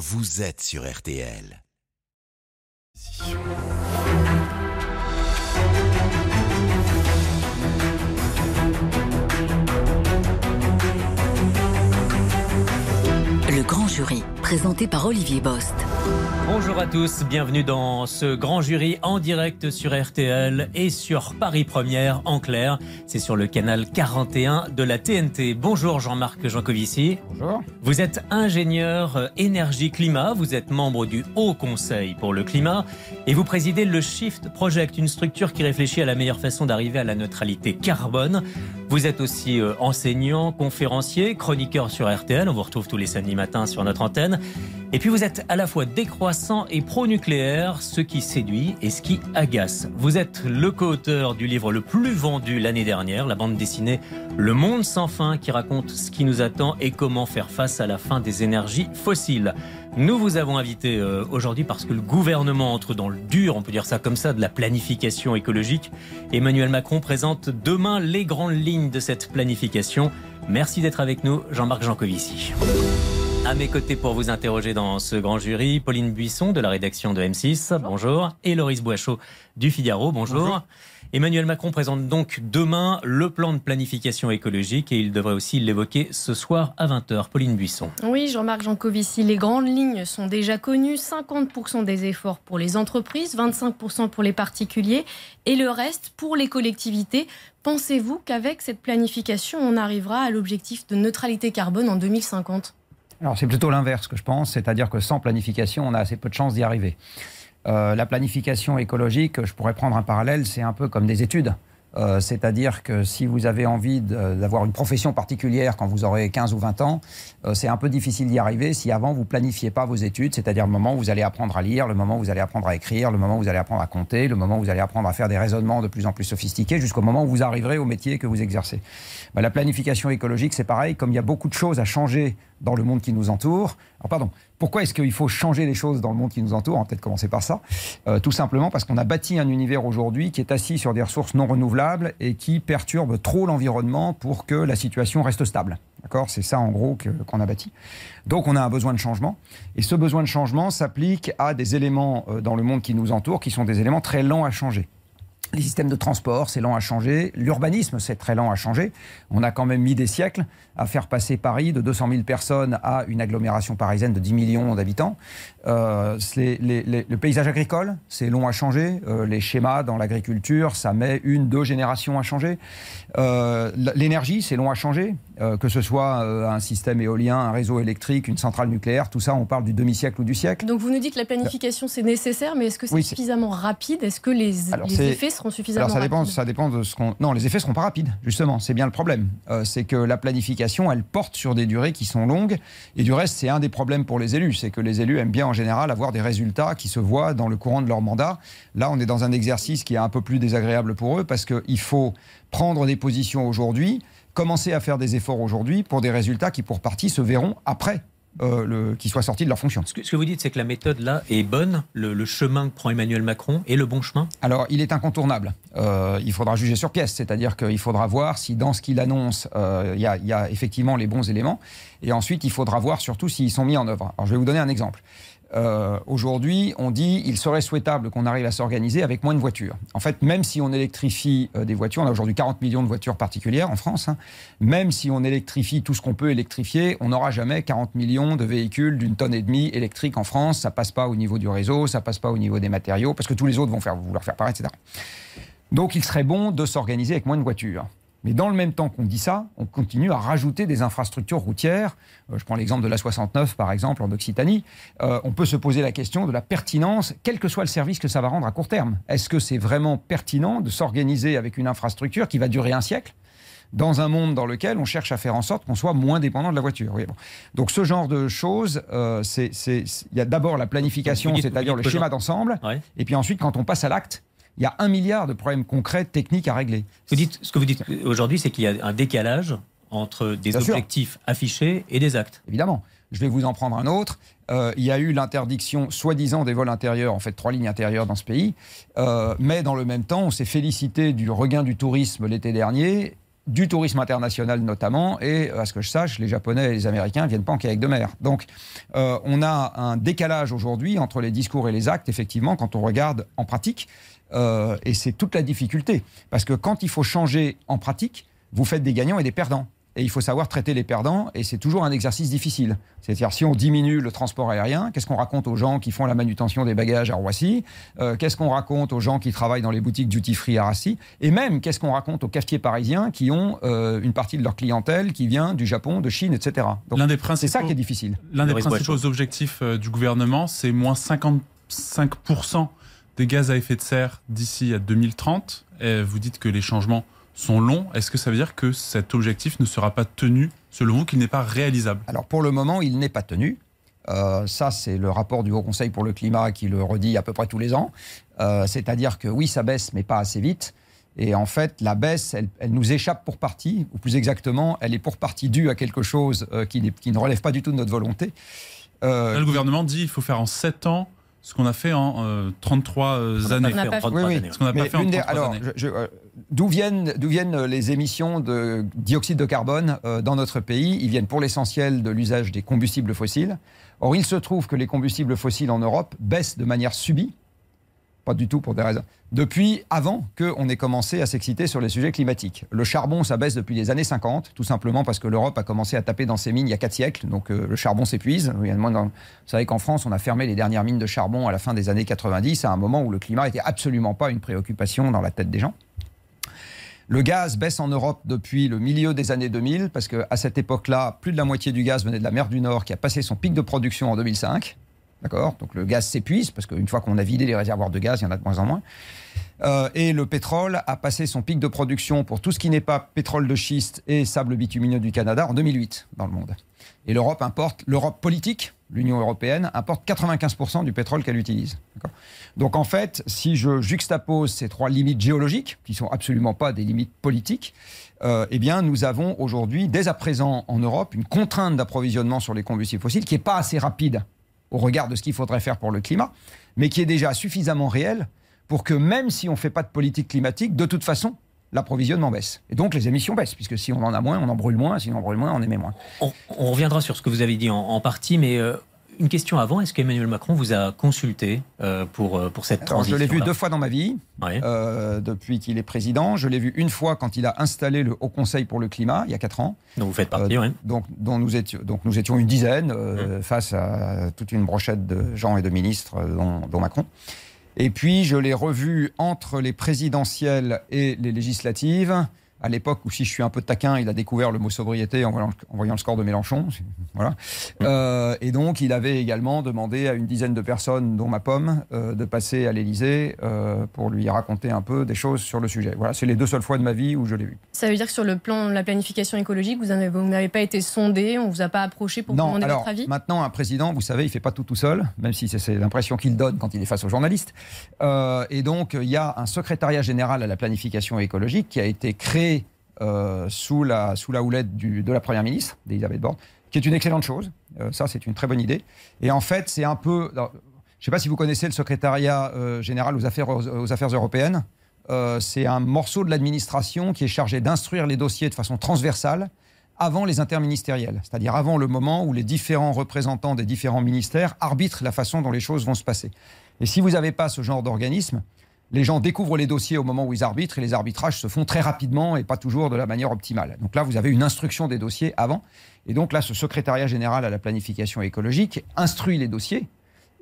vous êtes sur RTL. Le grand jury, présenté par Olivier Bost. Bonjour à tous, bienvenue dans ce grand jury en direct sur RTL et sur Paris Première en clair. C'est sur le canal 41 de la TNT. Bonjour Jean-Marc Jancovici. Bonjour. Vous êtes ingénieur énergie-climat, vous êtes membre du Haut Conseil pour le climat et vous présidez le Shift Project, une structure qui réfléchit à la meilleure façon d'arriver à la neutralité carbone. Vous êtes aussi euh, enseignant, conférencier, chroniqueur sur RTL, on vous retrouve tous les samedis matins sur notre antenne. Et puis vous êtes à la fois décroissant et pro-nucléaire, ce qui séduit et ce qui agace. Vous êtes le co-auteur du livre le plus vendu l'année dernière, la bande dessinée Le Monde sans fin, qui raconte ce qui nous attend et comment faire face à la fin des énergies fossiles. Nous vous avons invité euh, aujourd'hui parce que le gouvernement entre dans le dur, on peut dire ça comme ça, de la planification écologique. Emmanuel Macron présente demain les grandes lignes de cette planification. Merci d'être avec nous, Jean-Marc Jancovici. À mes côtés pour vous interroger dans ce grand jury, Pauline Buisson de la rédaction de M6, bonjour, et Loris Boichot du Figaro, bonjour. Emmanuel Macron présente donc demain le plan de planification écologique et il devrait aussi l'évoquer ce soir à 20h. Pauline Buisson. Oui, Jean-Marc Jancovici, les grandes lignes sont déjà connues. 50% des efforts pour les entreprises, 25% pour les particuliers et le reste pour les collectivités. Pensez-vous qu'avec cette planification, on arrivera à l'objectif de neutralité carbone en 2050 alors c'est plutôt l'inverse que je pense, c'est-à-dire que sans planification, on a assez peu de chances d'y arriver. Euh, la planification écologique, je pourrais prendre un parallèle, c'est un peu comme des études. Euh, c'est-à-dire que si vous avez envie d'avoir une profession particulière quand vous aurez 15 ou 20 ans, euh, c'est un peu difficile d'y arriver si avant vous planifiez pas vos études, c'est-à-dire le moment où vous allez apprendre à lire, le moment où vous allez apprendre à écrire, le moment où vous allez apprendre à compter, le moment où vous allez apprendre à faire des raisonnements de plus en plus sophistiqués, jusqu'au moment où vous arriverez au métier que vous exercez. Bah, la planification écologique, c'est pareil, comme il y a beaucoup de choses à changer dans le monde qui nous entoure. Alors pardon, pourquoi est-ce qu'il faut changer les choses dans le monde qui nous entoure? On va peut-être commencer par ça. Euh, tout simplement parce qu'on a bâti un univers aujourd'hui qui est assis sur des ressources non renouvelables et qui perturbe trop l'environnement pour que la situation reste stable. D'accord? C'est ça en gros qu'on a bâti. Donc on a un besoin de changement. Et ce besoin de changement s'applique à des éléments euh, dans le monde qui nous entoure qui sont des éléments très lents à changer. Les systèmes de transport, c'est lent à changer. L'urbanisme, c'est très lent à changer. On a quand même mis des siècles à faire passer Paris de 200 000 personnes à une agglomération parisienne de 10 millions d'habitants. Euh, le paysage agricole, c'est long à changer. Euh, les schémas dans l'agriculture, ça met une, deux générations à changer. Euh, l'énergie, c'est long à changer. que ce soit un système éolien, un réseau électrique, une centrale nucléaire, tout ça, on parle du demi-siècle ou du siècle. Donc vous nous dites que la planification, c'est nécessaire, mais est-ce que c'est suffisamment rapide? Est-ce que les, les effets seront suffisamment Alors ça dépend, rapides? ça dépend de ce qu'on... Non, les effets seront pas rapides, justement. C'est bien le problème. c'est que la planification, elle porte sur des durées qui sont longues. Et du reste, c'est un des problèmes pour les élus. C'est que les élus aiment bien en général avoir des résultats qui se voient dans le courant de leur mandat. Là, on est dans un exercice qui est un peu plus désagréable pour eux parce qu'il faut prendre des positions aujourd'hui, commencer à faire des efforts aujourd'hui pour des résultats qui, pour partie, se verront après euh, le, qui soient sortis de leur fonction. Ce que, ce que, vous dites, c'est que la méthode là est bonne, le, chemin que prend Emmanuel Macron est le bon chemin Alors, il est incontournable. Euh, il faudra juger sur pièce, c'est-à-dire qu'il faudra voir si dans ce qu'il annonce, euh, il y, y, a effectivement les bons éléments, et ensuite il faudra voir surtout s'ils sont mis en œuvre. Alors, je vais vous donner un exemple. Euh, aujourd'hui, on dit il serait souhaitable qu'on arrive à s'organiser avec moins de voitures. En fait, même si on électrifie euh, des voitures, on a aujourd'hui 40 millions de voitures particulières en France, hein, même si on électrifie tout ce qu'on peut électrifier, on n'aura jamais 40 millions de véhicules d'une tonne et demie électriques en France. Ça passe pas au niveau du réseau, ça passe pas au niveau des matériaux, parce que tous les autres vont faire, vouloir faire pareil, etc. Donc il serait bon de s'organiser avec moins de voitures. Mais dans le même temps qu'on dit ça, on continue à rajouter des infrastructures routières. Euh, je prends l'exemple de la 69, par exemple, en Occitanie. Euh, on peut se poser la question de la pertinence, quel que soit le service que ça va rendre à court terme. Est-ce que c'est vraiment pertinent de s'organiser avec une infrastructure qui va durer un siècle dans un monde dans lequel on cherche à faire en sorte qu'on soit moins dépendant de la voiture. Donc ce genre de choses, euh, il y a d'abord la planification, c'est-à-dire le schéma d'ensemble, et puis ensuite quand on passe à l'acte, il y a un milliard de problèmes concrets, techniques à régler. Vous dites, ce que vous dites aujourd'hui, c'est qu'il y a un décalage entre des objectifs affichés et des actes. Évidemment. Je vais vous en prendre un autre. Euh, il y a eu l'interdiction soi-disant des vols intérieurs, en fait trois lignes intérieures dans ce pays. Euh, mais dans le même temps, on s'est félicité du regain du tourisme l'été dernier du tourisme international notamment, et à ce que je sache, les Japonais et les Américains ne viennent pas en kayak de mer. Donc euh, on a un décalage aujourd'hui entre les discours et les actes, effectivement, quand on regarde en pratique, euh, et c'est toute la difficulté. Parce que quand il faut changer en pratique, vous faites des gagnants et des perdants et il faut savoir traiter les perdants, et c'est toujours un exercice difficile. C'est-à-dire, si on diminue le transport aérien, qu'est-ce qu'on raconte aux gens qui font la manutention des bagages à Roissy? Euh, Qu'est-ce qu'on raconte aux gens qui travaillent dans les boutiques duty-free à Rassi? Et même, qu'est-ce qu'on raconte aux cafetiers parisiens qui ont euh, une partie de leur clientèle qui vient du Japon, de Chine, etc. c'est ça qui est difficile. L'un des principaux objectifs du gouvernement, c'est moins 55% des gaz à effet de serre d'ici à 2030. Et vous dites que les changements sont longs. Est-ce que ça veut dire que cet objectif ne sera pas tenu, selon vous, qu'il n'est pas réalisable? Alors pour le moment, il n'est pas tenu. Euh, ça, c'est le rapport du Haut Conseil pour le climat qui le redit à peu près tous les ans. Euh, c'est-à-dire que oui, ça baisse, mais pas assez vite. Et en fait, la baisse, elle, nous échappe pour partie, ou plus exactement, elle est pour partie due à quelque chose euh, qui, qui, ne relève pas du tout de notre volonté. le gouvernement dit qu'il faut faire en 7 ans ce qu'on a fait en 33 années. Ce qu'on n'a pas fait en 33 alors, années. D'où viennent, viennent, les émissions de dioxyde de carbone euh, dans notre pays? Ils viennent pour l'essentiel de l'usage des combustibles fossiles. Or, il se trouve que les combustibles fossiles en Europe baissent de manière subie, pas du tout pour des raisons, depuis avant qu'on ait commencé à s'exciter sur les sujets climatiques. Le charbon, ça baisse depuis les années 50, tout simplement parce que l'Europe a commencé à taper dans ses mines il y a 4 siècles, donc euh, le charbon s'épuise. Vous savez qu'en France, on a fermé les dernières mines de charbon à la fin des années 90, à un moment où le climat n'était absolument pas une préoccupation dans la tête des gens. Le gaz baisse en Europe depuis le milieu des années 2000, parce qu'à cette époque-là, plus de la moitié du gaz venait de la mer du Nord, qui a passé son pic de production en 2005. D'accord Donc le gaz s'épuise, parce qu'une fois qu'on a vidé les réservoirs de gaz, il y en a de moins en moins. Euh, et le pétrole a passé son pic de production pour tout ce qui n'est pas pétrole de schiste et sable bitumineux du Canada en 2008 dans le monde. Et l'Europe importe, l'Europe politique, l'Union européenne, importe 95% du pétrole qu'elle utilise. Donc en fait, si je juxtapose ces trois limites géologiques, qui sont absolument pas des limites politiques, euh, eh bien nous avons aujourd'hui, dès à présent en Europe, une contrainte d'approvisionnement sur les combustibles fossiles qui n'est pas assez rapide au regard de ce qu'il faudrait faire pour le climat, mais qui est déjà suffisamment réelle pour que même si on ne fait pas de politique climatique, de toute façon, l'approvisionnement baisse. Et donc les émissions baissent, puisque si on en a moins, on en brûle moins, si on en brûle moins, on émet moins. On, reviendra sur ce que vous avez dit en, partie, mais euh, une question avant, est-ce qu'Emmanuel Macron vous a consulté euh, pour, euh, pour cette transition Je l'ai vu deux fois dans ma vie, depuis qu'il est président. Je l'ai vu une fois quand il a installé le Haut Conseil pour le climat, il y a quatre ans. Donc vous faites partie, oui. Donc, dont nous étions, donc nous étions une dizaine mmh. face à toute une brochette de gens et de ministres, dont Macron. Et puis, je l'ai revu entre les présidentielles et les législatives à l'époque où, si je suis un peu taquin, il a découvert le mot sobriété en voyant, le score de Mélenchon. Voilà. Euh, et donc, il avait également demandé à une dizaine de personnes, dont ma pomme, euh, de passer à l'Élysée euh, pour lui raconter un peu des choses sur le sujet. Voilà, c'est les deux seules fois de ma vie où je l'ai vu. Ça veut dire que sur le plan de la planification écologique, vous n'avez pas été sondé, on ne vous a pas approché pour demander votre avis? Maintenant, un président, vous savez, il ne fait pas tout tout seul, même si c'est l'impression qu'il donne quand il est face aux journalistes. et donc, il y a un secrétariat général à la planification écologique qui a été créé euh, sous, la, sous la houlette de la Première ministre, d'Elisabeth Borne, qui est une excellente chose. Euh, ça, c'est une très bonne idée. Et en fait, c'est un peu... je ne sais pas si vous connaissez le secrétariat euh, général aux affaires, aux affaires européennes. c'est un morceau de l'administration qui est chargé d'instruire les dossiers de façon transversale avant les interministériels, c'est-à-dire avant le moment où les différents représentants des différents ministères arbitrent la façon dont les choses vont se passer. Et si vous n'avez pas ce genre d'organisme, les gens découvrent les dossiers au moment où ils arbitrent et les arbitrages se font très rapidement et pas toujours de la manière optimale. Donc là, vous avez une instruction des dossiers avant. Et donc là, ce secrétariat général à la planification écologique instruit les dossiers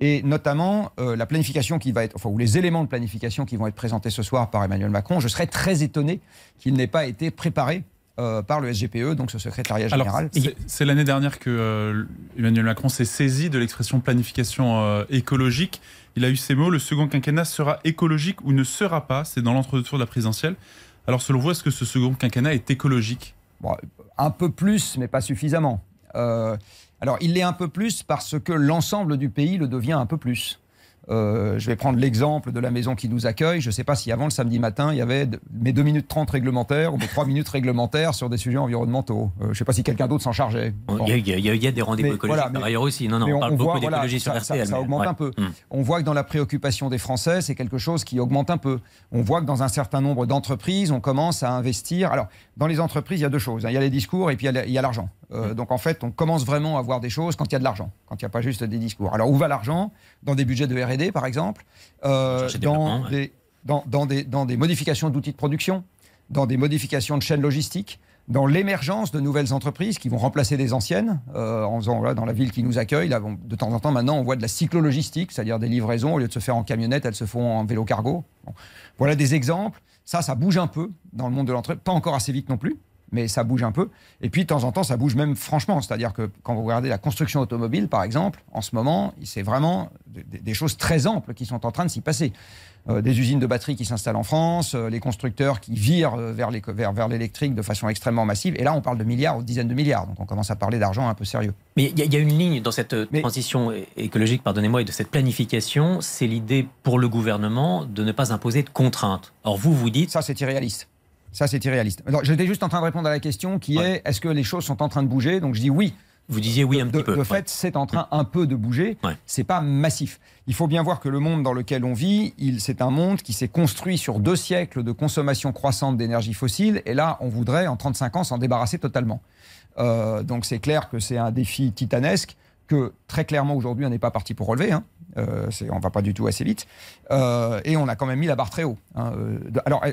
et notamment euh, la planification qui va être, enfin, ou les éléments de planification qui vont être présentés ce soir par Emmanuel Macron. Je serais très étonné qu'il n'ait pas été préparé euh, par le SGPE, donc ce secrétariat général. C'est l'année dernière que euh, Emmanuel Macron s'est saisi de l'expression planification écologique. Il a eu ces mots, le second quinquennat sera écologique ou ne sera pas, c'est dans l'entre-deux-tours de la présidentielle. Alors selon vous, est-ce que ce second quinquennat est écologique? Un peu plus, mais pas suffisamment. Euh, alors il l'est un peu plus parce que l'ensemble du pays le devient un peu plus. Euh, je vais prendre l'exemple de la maison qui nous accueille. Je ne sais pas si avant le samedi matin, il y avait mes 2 minutes 30 réglementaires ou mes 3 minutes réglementaires sur des sujets environnementaux. Euh, je ne sais pas si quelqu'un d'autre s'en chargeait. Il y, a des rendez-vous écologiques par ailleurs aussi. Non, non, on, parle beaucoup d'écologie sur RTL. Ça, augmente un peu. Hmm. On voit que dans la préoccupation des Français, c'est quelque chose qui augmente un peu. On voit que dans un certain nombre d'entreprises, on commence à investir. Alors, dans les entreprises, il y a deux choses. Hein. Il y a les discours et puis il y a l'argent. Euh, donc en fait, on commence vraiment à voir des choses quand il y a de l'argent, quand il n'y a pas juste des discours. Alors où va l'argent? Dans des budgets de R&D, par exemple, euh, dans, des, dans, des, dans, des, modifications d'outils de production, dans des modifications de chaînes logistiques, dans l'émergence de nouvelles entreprises qui vont remplacer des anciennes. Euh, en faisant, dans la ville qui nous accueille, là, de temps en temps, maintenant, on voit de la cyclologistique, c'est-à-dire des livraisons, au lieu de se faire en camionnette, elles se font en vélo cargo. Voilà des exemples. Ça, ça bouge un peu dans le monde de l'entreprise, pas encore assez vite non plus mais ça bouge un peu. Et puis, de temps en temps, ça bouge même franchement. C'est-à-dire que quand vous regardez la construction automobile, par exemple, en ce moment, c'est vraiment des, choses très amples qui sont en train de s'y passer. Euh, des usines de batteries qui s'installent en France, euh, les constructeurs qui virent euh, vers, l'électrique de façon extrêmement massive. Et là, on parle de milliards ou de dizaines de milliards. Donc, on commence à parler d'argent un peu sérieux. Mais il y, a une ligne dans cette transition écologique, pardonnez-moi, et de cette planification. C'est l'idée pour le gouvernement de ne pas imposer de contraintes. Or, vous, vous dites. Ça, c'est irréaliste. Ça, c'est irréaliste. j'étais juste en train de répondre à la question qui est est-ce que les choses sont en train de bouger? Donc, je dis oui. Vous disiez oui un petit peu. De fait, c'est en train un peu de bouger. C'est pas massif. Il faut bien voir que le monde dans lequel on vit, c'est un monde qui s'est construit sur deux siècles de consommation croissante d'énergie fossile. Et là, on voudrait en 35 ans s'en débarrasser totalement. Euh, donc c'est clair que c'est un défi titanesque que très clairement aujourd'hui on n'est pas parti pour relever. Hein. Euh, on va pas du tout assez vite. Euh, et on a quand même mis la barre très haut. Hein. Alors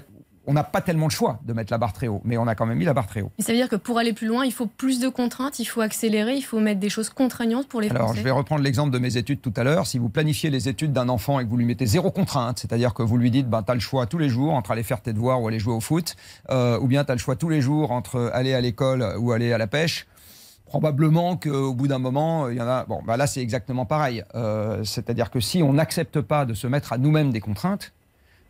on n'a pas tellement le choix de mettre la barre très haut, mais on a quand même mis la barre très haut. ça veut dire que pour aller plus loin, il faut plus de contraintes, il faut accélérer, il faut mettre des choses contraignantes pour les Alors, je vais reprendre l'exemple de mes études tout à l'heure. Si vous planifiez les études d'un enfant et que vous lui mettez zéro contrainte, c'est-à-dire que vous lui dites, ben, tu as le choix tous les jours entre aller faire tes devoirs ou aller jouer au foot, euh, ou bien tu as le choix tous les jours entre aller à l'école ou aller à la pêche, probablement qu'au bout d'un moment, il y en a. Bon, ben là, c'est exactement pareil. Euh, c'est-à-dire que si on n'accepte pas de se mettre à nous-mêmes des contraintes, euh,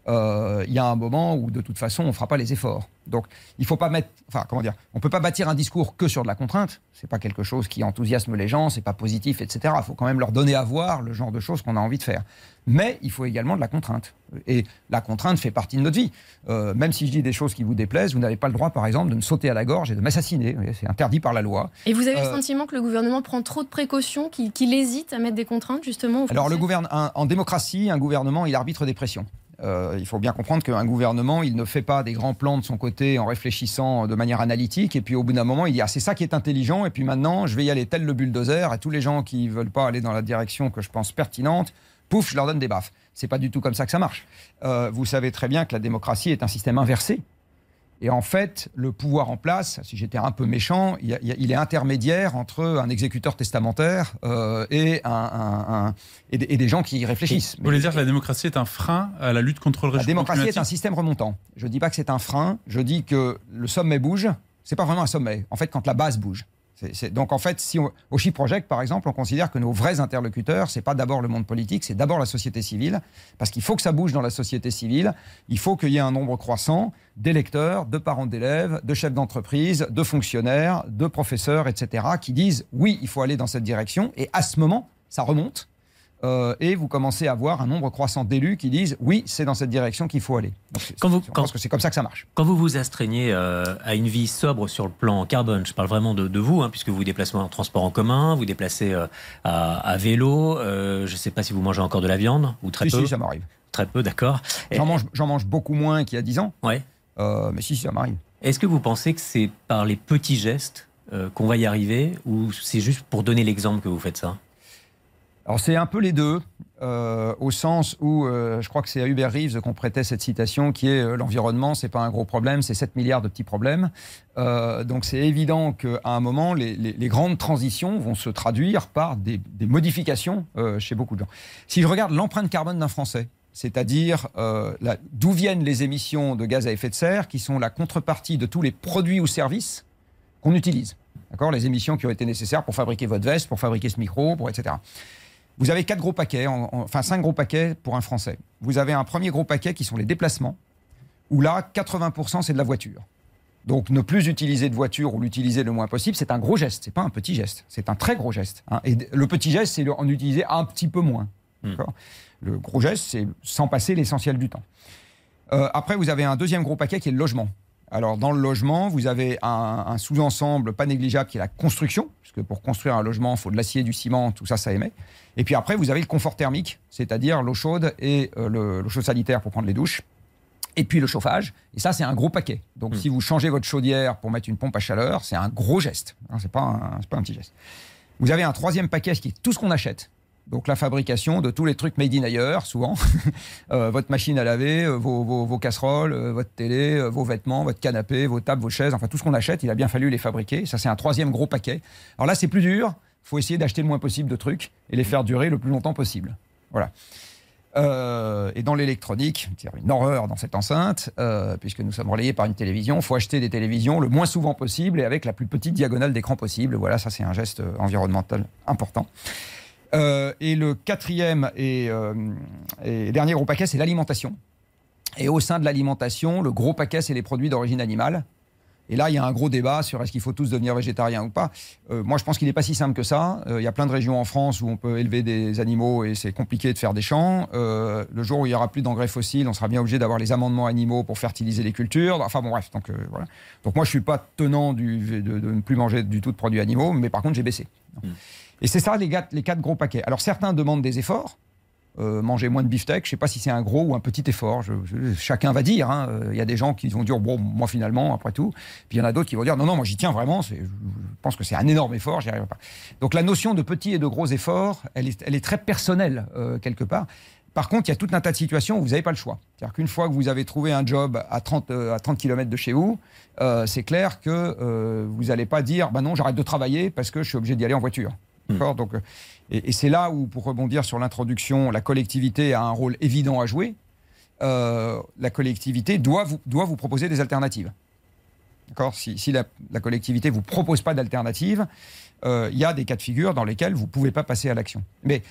il y a un moment où de toute façon on ne fera pas les efforts. Donc il faut pas mettre, enfin comment dire, on peut pas bâtir un discours que sur de la contrainte. C'est pas quelque chose qui enthousiasme les gens, c'est pas positif, etc. Il faut quand même leur donner à voir le genre de choses qu'on a envie de faire. Mais il faut également de la contrainte. Et la contrainte fait partie de notre vie. Euh, même si je dis des choses qui vous déplaisent, vous n'avez pas le droit, par exemple, de me sauter à la gorge et de m'assassiner. C'est interdit par la loi. Et vous avez le euh, sentiment que le gouvernement prend trop de précautions, qu'il hésite à mettre des contraintes, justement Alors, le gouvernement, en démocratie, un gouvernement, il arbitre des pressions. Euh, il faut bien comprendre qu'un gouvernement, il ne fait pas des grands plans de son côté en réfléchissant de manière analytique. Et puis au bout d'un moment, il dit ah, c'est ça qui est intelligent. Et puis maintenant, je vais y aller tel le bulldozer. À tous les gens qui ne veulent pas aller dans la direction que je pense pertinente, pouf, je leur donne des baffes. C'est pas du tout comme ça que ça marche. Euh, vous savez très bien que la démocratie est un système inversé. Et en fait, le pouvoir en place, si j'étais un peu méchant, il, est intermédiaire entre un exécuteur testamentaire euh, et, des, gens qui réfléchissent. Vous voulez dire que la démocratie est un frein à la lutte contre le réchauffement La démocratie est un système remontant. Je ne dis pas que c'est un frein, je dis que le sommet bouge. C'est pas vraiment un sommet. En fait, quand la base bouge donc en fait, si au Chi Project, par exemple, on considère que nos vrais interlocuteurs, c'est pas d'abord le monde politique, c'est d'abord la société civile, parce qu'il faut que ça bouge dans la société civile. Il faut qu'il y ait un nombre croissant d'électeurs, de parents d'élèves, de chefs d'entreprise, de fonctionnaires, de professeurs, etc., qui disent oui, il faut aller dans cette direction. Et à ce moment, ça remonte. Euh, et vous commencez à avoir un nombre croissant d'élus qui disent oui, c'est dans cette direction qu'il faut aller. quand vous, pense que c'est comme ça que ça marche. Quand vous vous astreignez euh, à une vie sobre sur le plan carbone, je parle vraiment de, vous, hein, puisque vous vous déplacez en transport en commun, vous déplacez euh, à, vélo, je ne sais pas si vous mangez encore de la viande ou très peu. Si, ça m'arrive. Très peu, d'accord. J'en mange, mange, beaucoup moins qu'il y a 10 ans. Ouais. mais si, ça m'arrive. Est-ce que vous pensez que c'est par les petits gestes qu'on va y arriver ou c'est juste pour donner l'exemple que vous faites ça? Alors c'est un peu les deux, euh, au sens où euh, je crois que c'est à Hubert Reeves qu'on prêtait cette citation qui est euh, l'environnement, c'est pas un gros problème, c'est 7 milliards de petits problèmes. donc c'est évident qu'à un moment, les, grandes transitions vont se traduire par des, modifications chez beaucoup de gens. Si je regarde l'empreinte carbone d'un Français, c'est-à-dire d'où viennent les émissions de gaz à effet de serre, qui sont la contrepartie de tous les produits ou services qu'on utilise. D'accord? Les émissions qui ont été nécessaires pour fabriquer votre veste, pour fabriquer ce micro, pour etc. Vous avez quatre gros paquets, enfin cinq gros paquets pour un Français. Vous avez un premier gros paquet qui sont les déplacements, où là, 80% c'est de la voiture. Donc ne plus utiliser de voiture ou l'utiliser le moins possible, c'est un gros geste, c'est pas un petit geste, c'est un très gros geste. Hein. Et le petit geste, c'est en utiliser un petit peu moins. Hmm. Le gros geste, c'est sans passer l'essentiel du temps. Euh, après, vous avez un deuxième gros paquet qui est le logement. Alors, dans le logement, vous avez un, sous-ensemble pas négligeable qui est la construction, puisque pour construire un logement, il faut de l'acier, du ciment, tout ça, ça émet. Et puis après, vous avez le confort thermique, c'est-à-dire l'eau chaude et euh, l'eau chaude sanitaire pour prendre les douches. Et puis le chauffage. Et ça, c'est un gros paquet. Donc, hmm. si vous changez votre chaudière pour mettre une pompe à chaleur, c'est un gros geste. Ce n'est pas, pas un petit geste. Vous avez un troisième paquet qui est tout ce qu'on achète. Donc la fabrication de tous les trucs made in ailleurs, souvent. Euh, votre machine à laver, euh, vos, casseroles, euh, votre télé, vos vêtements, votre canapé, vos tables, vos chaises, enfin tout ce qu'on achète, il a bien fallu les fabriquer. Ça, c'est un troisième gros paquet. Alors là, c'est plus dur. Il faut essayer d'acheter le moins possible de trucs et les faire durer le plus longtemps possible. Voilà. et dans l'électronique, c'est une horreur dans cette enceinte, puisque nous sommes relayés par une télévision. Il faut acheter des télévisions le moins souvent possible et avec la plus petite diagonale d'écran possible. Voilà, ça c'est un geste environnemental important. Euh, et le quatrième euh, et, dernier gros paquet, c'est l'alimentation. Et au sein de l'alimentation, le gros paquet, c'est les produits d'origine animale. Et là, il y a un gros débat sur est-ce qu'il faut tous devenir végétariens ou pas. Euh, moi, je pense qu'il n'est pas si simple que ça. Il y a plein de régions en France où on peut élever des animaux et c'est compliqué de faire des champs. le jour où il n'y aura plus d'engrais fossiles, on sera bien obligé d'avoir les amendements animaux pour fertiliser les cultures. Enfin bon, bref. Donc, voilà. donc moi, je ne suis pas tenant du, de, ne plus manger du tout de produits animaux, mais par contre, j'ai baissé. Mmh. Et c'est ça les, les quatre gros paquets. Alors certains demandent des efforts. Euh, manger moins de beefsteak, je ne sais pas si c'est un gros ou un petit effort. chacun va dire. Hein. Il y a des gens qui vont dire bon, moi finalement, après tout. Puis il y en a d'autres qui vont dire non, non, moi j'y tiens vraiment. Je pense que c'est un énorme effort, j'y arriverai pas. Donc la notion de petit et de gros efforts, elle est, elle est très personnelle euh, quelque part. Par contre, il y a tout un tas de situations où vous n'avez pas le choix. C'est-à-dire qu'une fois que vous avez trouvé un job à 30, euh, à 30 km de chez vous, c'est clair que vous n'allez pas dire bah non, j'arrête de travailler parce que je suis obligé d'y aller en voiture. Hmm. Donc, et, c'est là où, pour rebondir sur l'introduction, la collectivité a un rôle évident à jouer. Euh, la collectivité doit vous, doit proposer des alternatives. Si, si la, la, collectivité ne vous propose pas d'alternative, euh, il y a des cas de figure dans lesquels vous ne pouvez pas passer à l'action. Mais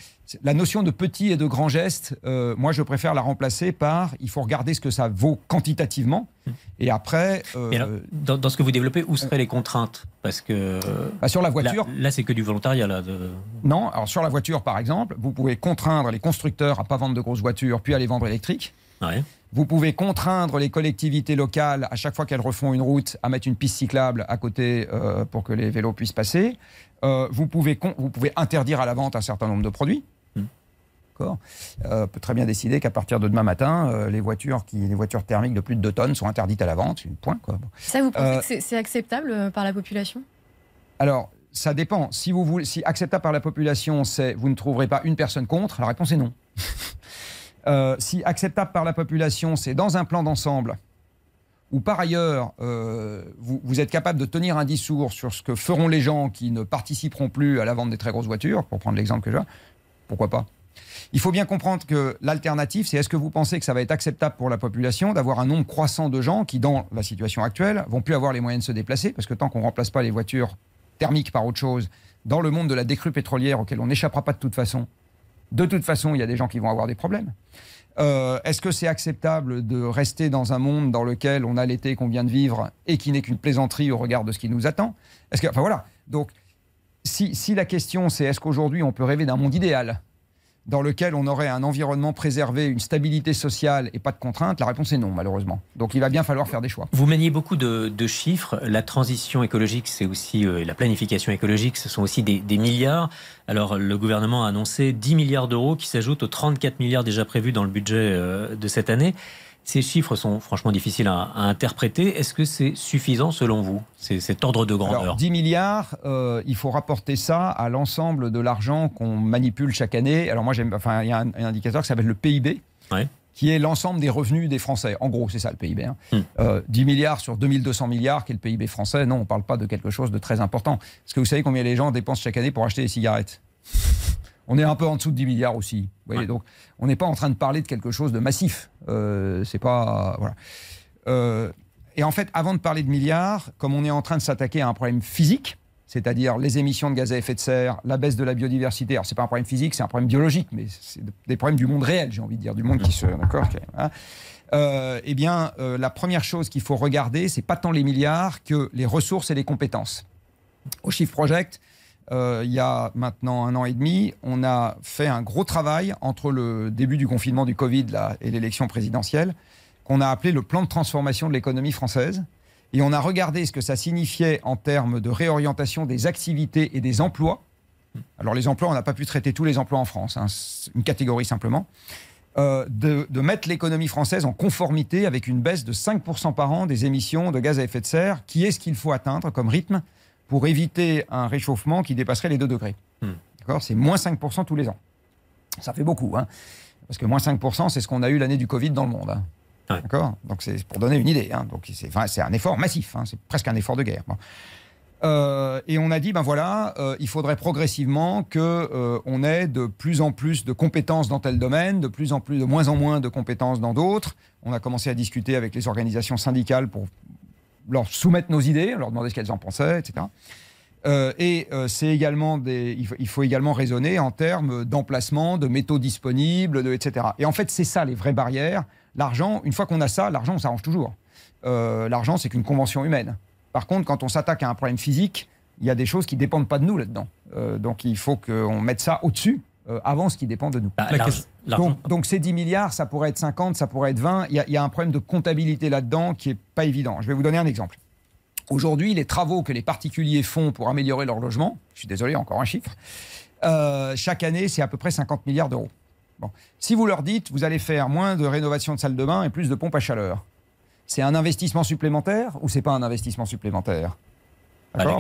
la notion de petit et de grand geste, euh, moi je préfère la remplacer par il faut regarder ce que ça vaut quantitativement et après. Euh, dans, ce que vous développez, où seraient les contraintes? Parce que. Bah, sur la voiture. Là, c'est que du volontariat. Là, Non, alors sur la voiture par exemple, vous pouvez contraindre les constructeurs à pas vendre de grosses voitures puis à les vendre électriques. Vous pouvez contraindre les collectivités locales, à chaque fois qu'elles refont une route, à mettre une piste cyclable à côté euh, pour que les vélos puissent passer. Euh, vous, pouvez vous pouvez interdire à la vente un certain nombre de produits. Hmm. D'accord. Euh, on peut très bien décider qu'à partir de demain matin, les, voitures qui, les voitures thermiques de plus de 2 tonnes sont interdites à la vente. Une point, quoi. Ça, vous pensez que c'est acceptable par la population? Alors, ça dépend. Si, vous voulez, si acceptable par la population, c'est vous ne trouverez pas une personne contre, la réponse est non. Euh, si acceptable par la population, c'est dans un plan d'ensemble, ou par ailleurs, euh, vous, êtes capable de tenir un discours sur ce que feront les gens qui ne participeront plus à la vente des très grosses voitures, pour prendre l'exemple que j'ai, pourquoi pas. Il faut bien comprendre que l'alternative, c'est est-ce que vous pensez que ça va être acceptable pour la population d'avoir un nombre croissant de gens qui, dans la situation actuelle, vont plus avoir les moyens de se déplacer Parce que tant qu'on ne remplace pas les voitures thermiques par autre chose, dans le monde de la décrue pétrolière auquel on n'échappera pas de toute façon, de toute façon, il y a des gens qui vont avoir des problèmes. Euh, est-ce que c'est acceptable de rester dans un monde dans lequel on a l'été qu'on vient de vivre et qui n'est qu'une plaisanterie au regard de ce qui nous attend? Est-ce que, enfin voilà. Donc, si, si la question c'est est-ce qu'aujourd'hui on peut rêver d'un monde idéal? Dans lequel on aurait un environnement préservé, une stabilité sociale et pas de contraintes La réponse est non, malheureusement. Donc il va bien falloir faire des choix. Vous maniez beaucoup de, chiffres. La transition écologique, c'est aussi euh, la planification écologique, ce sont aussi des, milliards. Alors le gouvernement a annoncé 10 milliards d'euros qui s'ajoutent aux 34 milliards déjà prévus dans le budget euh, de cette année. Ces chiffres sont franchement difficiles à, interpréter. Est-ce que c'est suffisant selon vous, cet ordre de grandeur? Alors, 10 milliards, euh, il faut rapporter ça à l'ensemble de l'argent qu'on manipule chaque année. Alors moi, j'aime, enfin, il y a un, indicateur qui s'appelle le PIB. qui est l'ensemble des revenus des Français. En gros, c'est ça le PIB. 10 hein. hmm. euh, milliards sur 2200 milliards, qui est le PIB français, non, on ne parle pas de quelque chose de très important. Est-ce que vous savez combien les gens dépensent chaque année pour acheter des cigarettes? On est un peu en dessous de 10 milliards aussi. donc on n'est pas en train de parler de quelque chose de massif. Euh, c'est pas voilà. Euh, et en fait, avant de parler de milliards, comme on est en train de s'attaquer à un problème physique, c'est-à-dire les émissions de gaz à effet de serre, la baisse de la biodiversité. Alors c'est pas un problème physique, c'est un problème biologique, mais c'est des problèmes du monde réel, j'ai envie de dire, du monde qui se, d'accord. Euh, eh bien, la première chose qu'il faut regarder, c'est pas tant les milliards que les ressources et les compétences. Au Chiffre Project, euh, il y a maintenant un an et demi, on a fait un gros travail entre le début du confinement du Covid et l'élection présidentielle, qu'on a appelé le plan de transformation de l'économie française. Et on a regardé ce que ça signifiait en termes de réorientation des activités et des emplois. Alors les emplois, on n'a pas pu traiter tous les emplois en France, hein, une catégorie simplement. Euh, de, de, mettre l'économie française en conformité avec une baisse de 5% par an des émissions de gaz à effet de serre, qui est ce qu'il faut atteindre comme rythme pour éviter un réchauffement qui dépasserait les 2 degrés. Hmm. D'accord? C'est moins 5% tous les ans. Ça fait beaucoup, hein parce que moins 5%, c'est ce qu'on a eu l'année du Covid dans le monde. Hein. D'accord? Donc c'est pour donner une idée. Hein. Donc c'est enfin, un effort massif, hein. c'est presque un effort de guerre. Euh, et on a dit, ben voilà, euh, il faudrait progressivement que euh, on ait de plus en plus de compétences dans tel domaine, de plus en plus, de moins en moins de compétences dans d'autres. On a commencé à discuter avec les organisations syndicales pour leur soumettre nos idées, leur demander ce qu'elles en pensaient, etc. et c'est également des, il faut, également raisonner en termes d'emplacement, de métaux disponibles, de, etc. Et en fait, c'est ça les vraies barrières. L'argent, une fois qu'on a ça, l'argent, on s'arrange toujours. l'argent, c'est qu'une convention humaine. Par contre, quand on s'attaque à un problème physique, il y a des choses qui ne dépendent pas de nous là-dedans. Euh, donc il faut qu'on mette ça au-dessus. Euh, avant ce qui dépend de nous. Bah, donc, ces 10 milliards, ça pourrait être 50, ça pourrait être 20. Il y, a un problème de comptabilité là-dedans qui n'est pas évident. Je vais vous donner un exemple. Aujourd'hui, les travaux que les particuliers font pour améliorer leur logement, je suis désolé, encore un chiffre, euh, chaque année, c'est à peu près 50 milliards d'euros. Bon. Si vous leur dites, vous allez faire moins de rénovation de salles de bain et plus de pompes à chaleur, c'est un investissement supplémentaire ou c'est pas un investissement supplémentaire?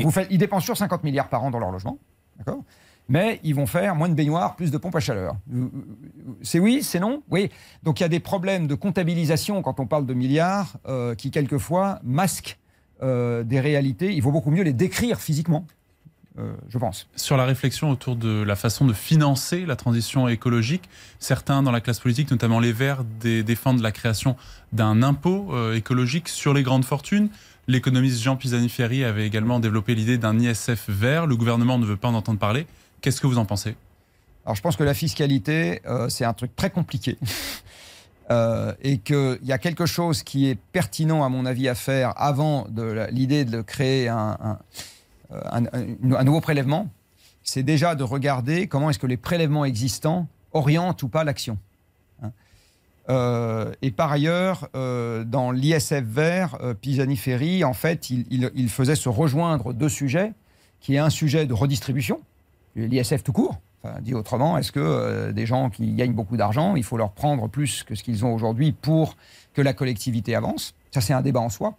Vous faites, Ils dépensent sur 50 milliards par an dans leur logement, d'accord? Mais ils vont faire moins de baignoires, plus de pompes à chaleur. C'est oui, c'est non Oui. Donc il y a des problèmes de comptabilisation quand on parle de milliards euh, qui quelquefois masquent euh, des réalités. Il vaut beaucoup mieux les décrire physiquement. Euh, je pense. Sur la réflexion autour de la façon de financer la transition écologique, certains dans la classe politique, notamment les Verts, défendent la création d'un impôt écologique sur les grandes fortunes. L'économiste Jean Pisani-Ferry avait également développé l'idée d'un ISF vert. Le gouvernement ne veut pas en entendre parler. Qu'est-ce que vous en pensez? Alors je pense que la fiscalité, euh, c'est un truc très compliqué. et qu'il y a quelque chose qui est pertinent, à mon avis, à faire avant l'idée de créer un euh, un, nouveau prélèvement, c'est déjà de regarder comment est-ce que les prélèvements existants orientent ou pas l'action. Hein. Euh, et par ailleurs, euh, dans l'ISF vert, Pisani-Ferry, en fait, il, faisait se rejoindre deux sujets, qui est un sujet de redistribution, l'ISF tout court. dit autrement, est-ce que des gens qui gagnent beaucoup d'argent, il faut leur prendre plus que ce qu'ils ont aujourd'hui pour que la collectivité avance? Ça, c'est un débat en soi.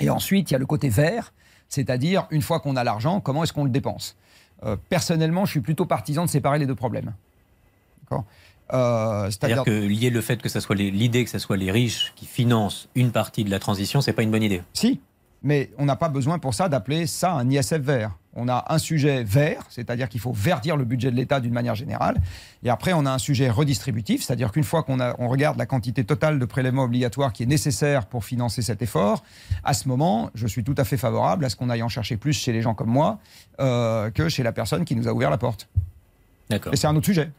Et ensuite, il y a le côté vert, c'est-à-dire, une fois qu'on a l'argent, comment est-ce qu'on le dépense? Euh, Personnellement, je suis plutôt partisan de séparer les deux problèmes. Euh, c'est-à-dire que lier le fait que ça soit l'idée que ce soit les riches qui financent une partie de la transition, c'est pas une bonne idée? Si, mais on n'a pas besoin pour ça d'appeler ça un ISF vert on a un sujet vert, c'est-à-dire qu'il faut verdir le budget de l'État d'une manière générale. Et après, on a un sujet redistributif, c'est-à-dire qu'une fois qu'on on regarde la quantité totale de prélèvements obligatoires qui est nécessaire pour financer cet effort, à ce moment, je suis tout à fait favorable à ce qu'on aille en chercher plus chez les gens comme moi euh, que chez la personne qui nous a ouvert la porte. D'accord. Et c'est un autre sujet.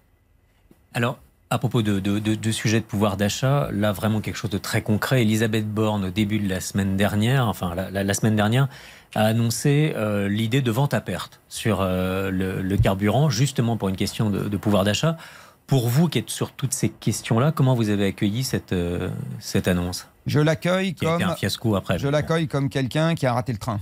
Alors, à propos de, de, sujet de pouvoir d'achat, là vraiment quelque chose de très concret. Elisabeth Borne, au début de la semaine dernière, enfin la, semaine dernière, a annoncé euh, l'idée de vente à perte sur euh, le, carburant, justement pour une question de, pouvoir d'achat. Pour vous qui êtes sur toutes ces questions-là, comment vous avez accueilli cette, euh, cette annonce? Je l'accueille comme un fiasco après. Je l'accueille comme quelqu'un qui a raté le train.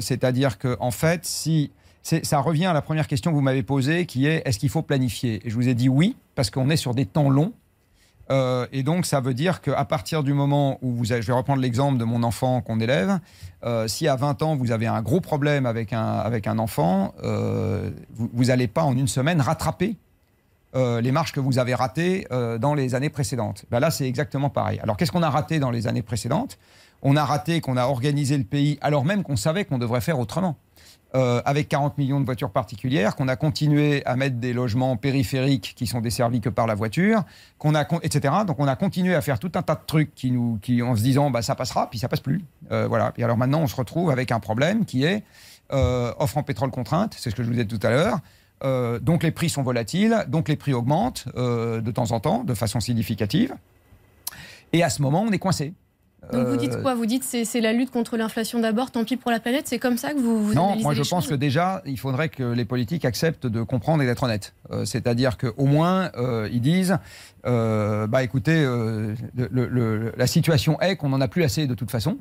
C'est-à-dire que en fait, si ça revient à la première question que vous m'avez posée, qui est est-ce qu'il faut planifier? Et je vous ai dit oui, parce qu'on est sur des temps longs. Euh, et donc, ça veut dire qu'à partir du moment où vous avez, je vais reprendre l'exemple de mon enfant qu'on élève, euh, si à 20 ans vous avez un gros problème avec un, avec un enfant, euh, vous n'allez pas en une semaine rattraper les marches que vous avez ratées dans les années précédentes. Ben là, c'est exactement pareil. Alors, qu'est-ce qu'on a raté dans les années précédentes? On a raté qu'on a organisé le pays alors même qu'on savait qu'on devrait faire autrement. Euh, avec 40 millions de voitures particulières, qu'on a continué à mettre des logements périphériques qui sont desservis que par la voiture, qu'on a, etc. Donc on a continué à faire tout un tas de trucs qui en se disant bah, ça passera, puis ça passe plus. Euh, voilà. Et alors maintenant on se retrouve avec un problème qui est euh, offre en pétrole contrainte, c'est ce que je vous disais tout à l'heure. Euh, donc les prix sont volatiles, donc les prix augmentent de temps en temps de façon significative. Et à ce moment, on est coincé. Donc vous dites Euh, quoi? Vous dites c'est c'est la lutte contre l'inflation d'abord, tant pis pour la planète C'est comme ça que vous, vous Non, analysez moi les je pense choses? que déjà, il faudrait que les politiques acceptent de comprendre et d'être honnêtes. Euh, C'est-à-dire qu'au moins, euh, ils disent, euh, bah écoutez, euh, le- le- le- la situation est qu'on n'en a plus assez de toute façon.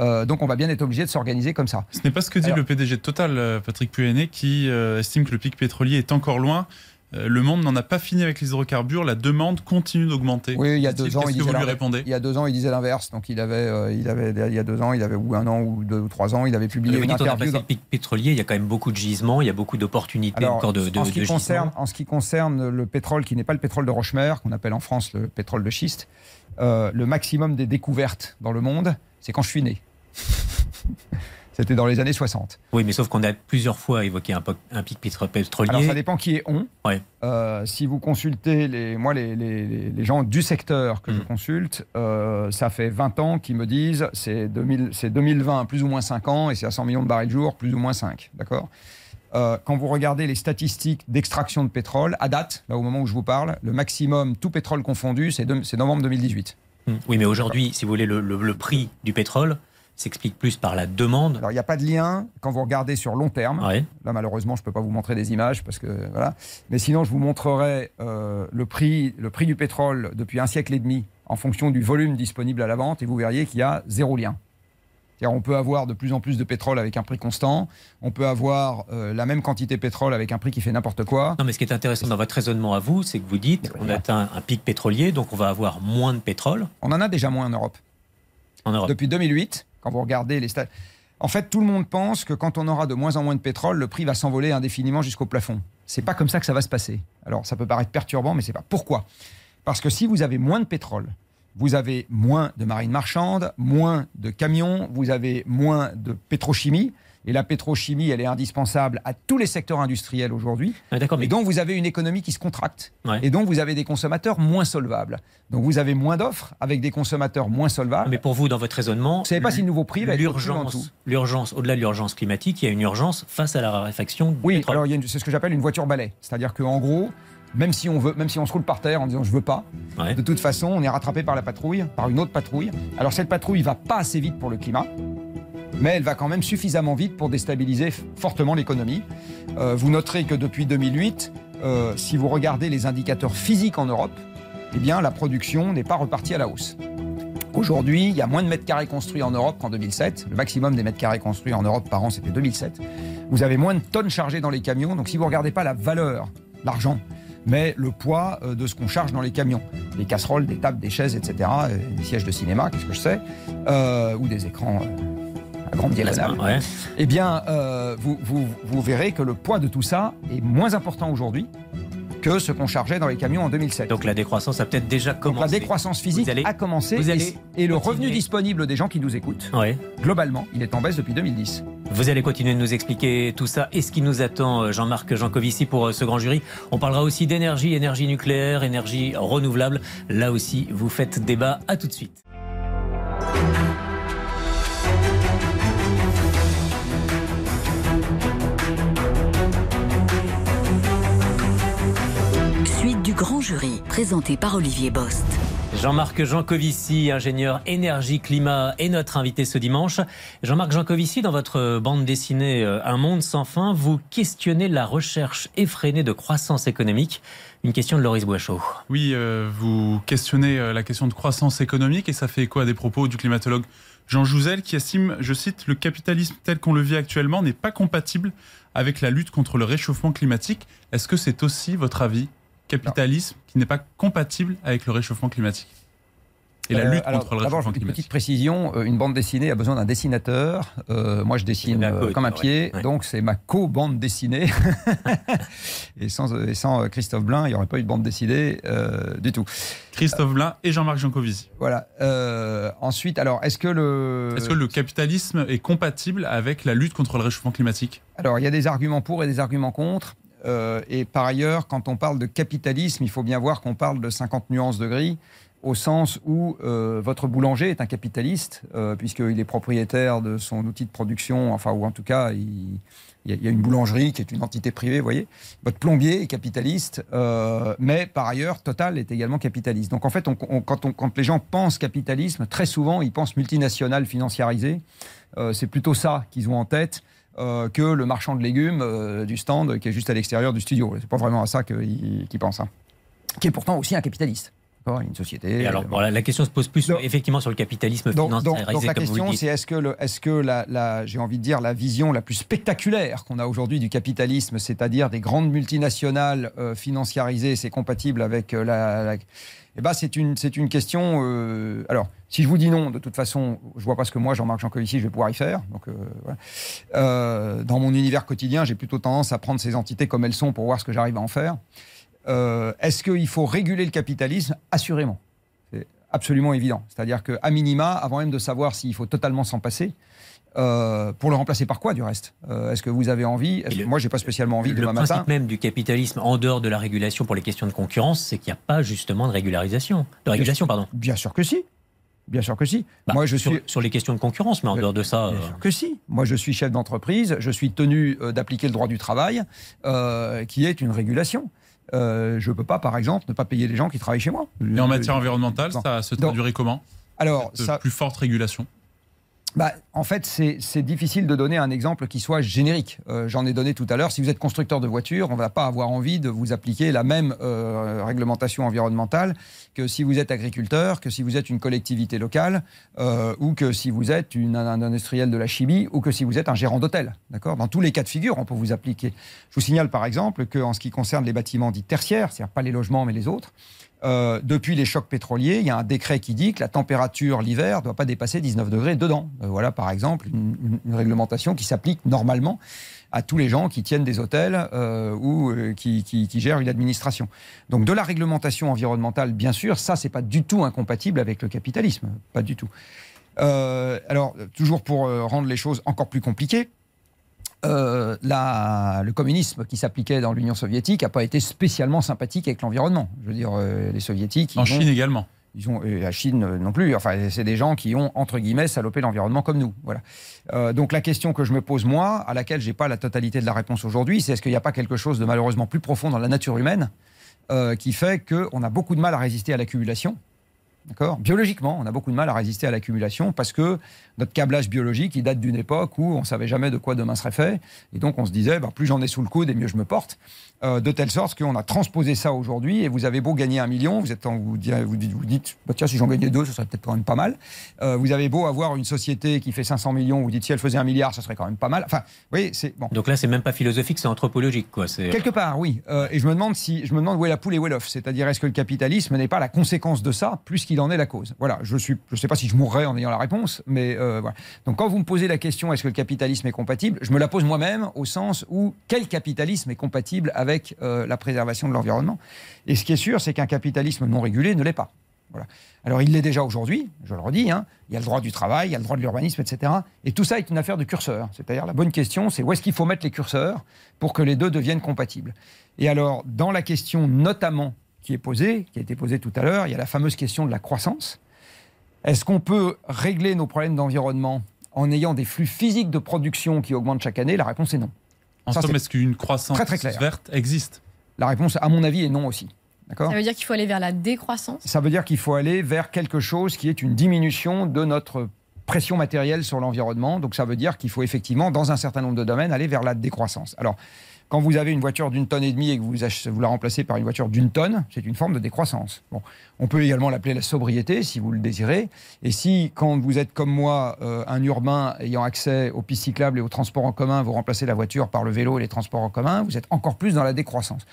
Euh, donc on va bien être obligé de s'organiser comme ça. Ce n'est pas ce que dit Alors- le PDG de Total, Patrick Pouyanné, qui euh, estime que le pic pétrolier est encore loin. Euh, le monde n'en a pas fini avec les hydrocarbures. La demande continue d'augmenter. Oui, il y a deux ans, il disait Il y a deux ans, il disait l'inverse. Donc il avait, euh, il avait, il y a deux ans, il avait ou un an ou deux ou trois ans, il avait publié une interview. dans- le pétrolier, il y a quand même beaucoup de gisements, il y a beaucoup d'opportunités encore de, de, en, ce de qui gisements. concerne, en ce qui concerne le pétrole, qui n'est pas le pétrole de Rochemer, qu'on appelle en France le pétrole de schiste, euh, le maximum des découvertes dans le monde, c'est quand je suis né. C'était dans les années 60. Oui, mais sauf qu'on a plusieurs fois évoqué un, un pic pétro- pétrolier. Alors ça dépend qui est on. Ouais. Euh, si vous consultez les, moi les, les- les- gens du secteur que je Mm. consulte, euh, ça fait 20 ans qu'ils me disent c'est 2000 c'est 2020 plus ou moins 5 ans et c'est à 100 millions de barils jour plus ou moins 5. D'accord? Euh, quand vous regardez les statistiques d'extraction de pétrole, à date, là au moment où je vous parle, le maximum, tout pétrole confondu, c'est novembre 2018. Hmm. Oui, mais aujourd'hui, si vous voulez, le, le- le prix du pétrole s'explique plus par la demande. Alors il n'y a pas de lien quand vous regardez sur long terme. Ouais. Là, malheureusement, je ne peux pas vous montrer des images parce que voilà. Mais sinon, je vous montrerai euh, le prix, le prix du pétrole depuis un siècle et demi en fonction du volume disponible à la vente, et vous verriez qu'il y a zéro lien. On peut avoir de plus en plus de pétrole avec un prix constant. On peut avoir euh, la même quantité de pétrole avec un prix qui fait n'importe quoi. Non, mais ce qui est intéressant dans votre raisonnement à vous, c'est que vous dites on atteint un pic pétrolier, donc on va avoir moins de pétrole On en a déjà moins en Europe. en Europe. Depuis 2008, quand vous regardez les stats. En fait, tout le monde pense que quand on aura de moins en moins de pétrole, le prix va s'envoler indéfiniment jusqu'au plafond. C'est pas comme ça que ça va se passer. Alors, ça peut paraître perturbant, mais c'est pas. Pourquoi? Parce que si vous avez moins de pétrole, vous avez moins de marine marchande, moins de camions, vous avez moins de pétrochimie. Et la pétrochimie, elle est indispensable à tous les secteurs industriels aujourd'hui. Ah, mais Et donc, vous avez une économie qui se contracte. Ouais. Et donc, vous avez des consommateurs moins solvables. Donc, vous avez moins d'offres avec des consommateurs moins solvables. Mais pour vous, dans votre raisonnement, Vous ne savez pas si le nouveau prix va être l'urgence, l'urgence, au-delà de l'urgence climatique, il y a une urgence face à la raréfaction du Oui, pétrole. alors c'est ce que j'appelle une voiture balai. C'est-à-dire qu'en gros, même si on veut, même si on se roule par terre en disant je veux pas, Ouais. de toute façon, on est rattrapé par la patrouille, par une autre patrouille. Alors cette patrouille va pas assez vite pour le climat, mais elle va quand même suffisamment vite pour déstabiliser fortement l'économie. Euh, vous noterez que depuis 2008, euh, si vous regardez les indicateurs physiques en Europe, eh bien la production n'est pas repartie à la hausse. Aujourd'hui, il y a moins de mètres carrés construits en Europe qu'en 2007. Le maximum des mètres carrés construits en Europe par an, c'était 2007. Vous avez moins de tonnes chargées dans les camions. Donc, si vous ne regardez pas la valeur, l'argent, mais le poids euh, de ce qu'on charge dans les camions, des casseroles, des tables, des chaises, etc., des sièges de cinéma, qu'est-ce que je sais, ou des écrans grande diagonale, Ouais. eh bien, euh, vous, vous- vous verrez que le poids de tout ça est moins important aujourd'hui que ce qu'on chargeait dans les camions en 2007. Donc la décroissance a peut-être déjà Donc commencé. la décroissance physique allez- a commencé vous et- allez et, le revenu disponible des gens qui nous écoutent, Ouais. globalement, il est en baisse depuis 2010. Vous allez continuer de nous expliquer tout ça et ce qui nous attend, euh, Jean-Marc Jancovici, pour euh, ce grand jury. On parlera aussi d'énergie, énergie nucléaire, énergie renouvelable. Là aussi, vous faites débat. À tout de suite. Jury, présenté par Olivier Bost. Jean-Marc Jancovici, ingénieur énergie, climat, est notre invité ce dimanche. Jean-Marc Jancovici, dans votre bande dessinée euh, Un monde sans fin, vous questionnez la recherche effrénée de croissance économique. Une question de Loris Boichot. Oui, euh, vous questionnez euh, la question de croissance économique et ça fait écho à des propos du climatologue Jean Jouzel qui estime, je cite, le capitalisme tel qu'on le vit actuellement n'est pas compatible avec la lutte contre le réchauffement climatique. Est-ce que c'est aussi votre avis? Capitalisme qui n'est pas compatible avec le réchauffement climatique et la Euh, lutte alors, contre le réchauffement une climatique. petite précision, euh, une bande dessinée a besoin d'un dessinateur. Euh, moi, je dessine euh, comme un ouais. pied, Ouais. donc c'est ma co-bande dessinée. et sans, et sans Christophe Blain, il n'y aurait pas eu de bande dessinée euh, du tout. Christophe Blain et Jean-Marc Jancovici. Voilà. Euh, ensuite, alors, est-ce que le... Est-ce que le capitalisme est compatible avec la lutte contre le réchauffement climatique? Alors, il y a des arguments pour et des arguments contre. Euh, et par ailleurs, quand on parle de capitalisme, il faut bien voir qu'on parle de 50 nuances de gris. au sens où euh, votre boulanger est un capitaliste, euh, puisqu'il est propriétaire de son outil de production, enfin, ou en tout cas, il, y, a une boulangerie qui est une entité privée, vous voyez. Votre plombier est capitaliste, mais par ailleurs, Total est également capitaliste. Donc en fait, quand, quand, les gens pensent capitalisme, très souvent, ils pensent multinational financiarisé. Euh, c'est plutôt ça qu'ils ont en tête. Euh, que le marchand de légumes euh, du stand qui est juste à l'extérieur du studio. C'est pas vraiment à ça qu'ils pensent. Hein. Qui est pourtant aussi un capitaliste une société. Et alors, voilà, la question se pose plus effectivement sur le capitalisme financier. Donc, donc la question, c'est est-ce que, le, est-ce que la, la j'ai envie de dire, la vision la plus spectaculaire qu'on a aujourd'hui du capitalisme, c'est-à-dire des grandes multinationales euh, financiarisées, c'est compatible avec euh, la, eh ben, c'est une, une question. Euh, alors, si je vous dis non, de toute façon, je vois pas ce que moi, Jean-Marc Jancovici, je vais pouvoir y faire. Donc, voilà. dans mon univers quotidien, j'ai plutôt tendance à prendre ces entités comme elles sont pour voir ce que j'arrive à en faire. Euh, est-ce qu'il faut réguler le capitalisme? Assurément. C'est absolument évident. C'est-à-dire qu'à minima, avant même de savoir s'il faut totalement s'en passer, euh, pour le remplacer par quoi, du reste? Euh, Est-ce que vous avez envie? Moi, Moi, j'ai pas spécialement envie demain matin? Le principe même du capitalisme, en dehors de la régulation pour les questions de concurrence, c'est qu'il n'y a pas justement de régularisation, de régulation, pardon. Bien sûr que si. Bien sûr que si. Bah, Moi, je suis sur, les questions de concurrence, mais en dehors de ça. Bien sûr que si. Moi, je suis chef d'entreprise. Je suis tenu d'appliquer le droit du travail, qui est une régulation. Euh, je ne peux pas, par exemple, ne pas payer les gens qui travaillent chez moi. Et en matière environnementale, ça se traduirait comment? Alors, ça, plus forte régulation bah, en fait, c'est difficile de donner un exemple qui soit générique. Euh, j'en ai donné tout à l'heure. Si vous êtes constructeur de voitures, on ne va pas avoir envie de vous appliquer la même euh, réglementation environnementale que si vous êtes agriculteur, que si vous êtes une collectivité locale, euh, ou que si vous êtes une, un industriel de la chimie, ou que si vous êtes un gérant d'hôtel. D'accord? Dans tous les cas de figure, on peut vous appliquer. Je vous signale par exemple qu'en ce qui concerne les bâtiments dits tertiaires, c'est-à-dire pas les logements mais les autres, euh, depuis les chocs pétroliers, il y a un décret qui dit que la température l'hiver ne doit pas dépasser 19 degrés dedans. Euh, voilà, par exemple, une, réglementation qui s'applique normalement à tous les gens qui tiennent des hôtels euh, ou qui, gèrent une administration. Donc de la réglementation environnementale, bien sûr, ça, c'est pas du tout incompatible avec le capitalisme, pas du tout. alors, toujours pour rendre les choses encore plus compliquées, euh, le communisme qui s'appliquait dans l'Union soviétique n'a pas été spécialement sympathique avec l'environnement. Je veux dire, euh, les soviétiques. En Chine également. Ils ont, la Chine euh, non plus. Enfin, c'est des gens qui ont, entre guillemets, salopé l'environnement comme nous. Voilà. donc la question que je me pose, moi, à laquelle je n'ai pas la totalité de la réponse aujourd'hui, c'est est-ce qu'il n'y a pas quelque chose de malheureusement plus profond dans la nature humaine qui fait qu'on a beaucoup de mal à résister à l'accumulation? D'accord Biologiquement, on a beaucoup de mal à résister à l'accumulation parce que notre câblage biologique, il date d'une époque où on savait jamais de quoi demain serait fait. Et donc, on se disait, bah, plus j'en ai sous le coude et mieux je me porte. Euh, de telle sorte qu'on a transposé ça aujourd'hui. Et vous avez beau gagner un million, vous, êtes en, vous, vous, dites, vous dites bah, tiens, si j'en gagnais deux, ce serait peut-être quand même pas mal. Euh, vous avez beau avoir une société qui fait 500 millions, vous dites, si elle faisait un milliard, ce serait quand même pas mal. Enfin, oui, c'est bon. Donc là, c'est même pas philosophique, c'est anthropologique, quoi. Quelque part, oui. Euh, et je me demande si, je me demande où est la poule et où est l'œuf. C'est-à-dire, est-ce que le capitalisme n'est pas la conséquence de ça, plus qu'il en est la cause Voilà. Je suis, je sais pas si je mourrais en ayant la réponse, mais voilà. Donc quand vous me posez la question, est-ce que le capitalisme est compatible Je me la pose moi-même au sens où quel capitalisme est compatible avec la préservation de l'environnement? Et ce qui est sûr, c'est qu'un capitalisme non régulé ne l'est pas. Voilà. Alors il l'est déjà aujourd'hui, je le redis, hein. il y a le droit du travail, il y a le droit de l'urbanisme, etc. Et tout ça est une affaire de curseur. C'est-à-dire la bonne question, c'est où est-ce qu'il faut mettre les curseurs pour que les deux deviennent compatibles? Et alors, dans la question notamment qui est posée, qui a été posée tout à l'heure, il y a la fameuse question de la croissance. Est-ce qu'on peut régler nos problèmes d'environnement en ayant des flux physiques de production qui augmentent chaque année? La réponse est non. En somme, est-ce qu'une croissance verte existe? La réponse, à mon avis, est non aussi. Ça veut dire qu'il faut aller vers la décroissance? Ça veut dire qu'il faut aller vers quelque chose qui est une diminution de notre pression matérielle sur l'environnement. Donc ça veut dire qu'il faut effectivement, dans un certain nombre de domaines, aller vers la décroissance. Alors, quand vous avez une voiture d'une tonne et demie et que vous, la remplacez par une voiture d'une tonne, c'est une forme de décroissance. Bon, on peut également l'appeler la sobriété si vous le désirez. Et si, quand vous êtes comme moi, euh, un urbain ayant accès aux pistes cyclables et aux transports en commun, vous remplacez la voiture par le vélo et les transports en commun, vous êtes encore plus dans la décroissance.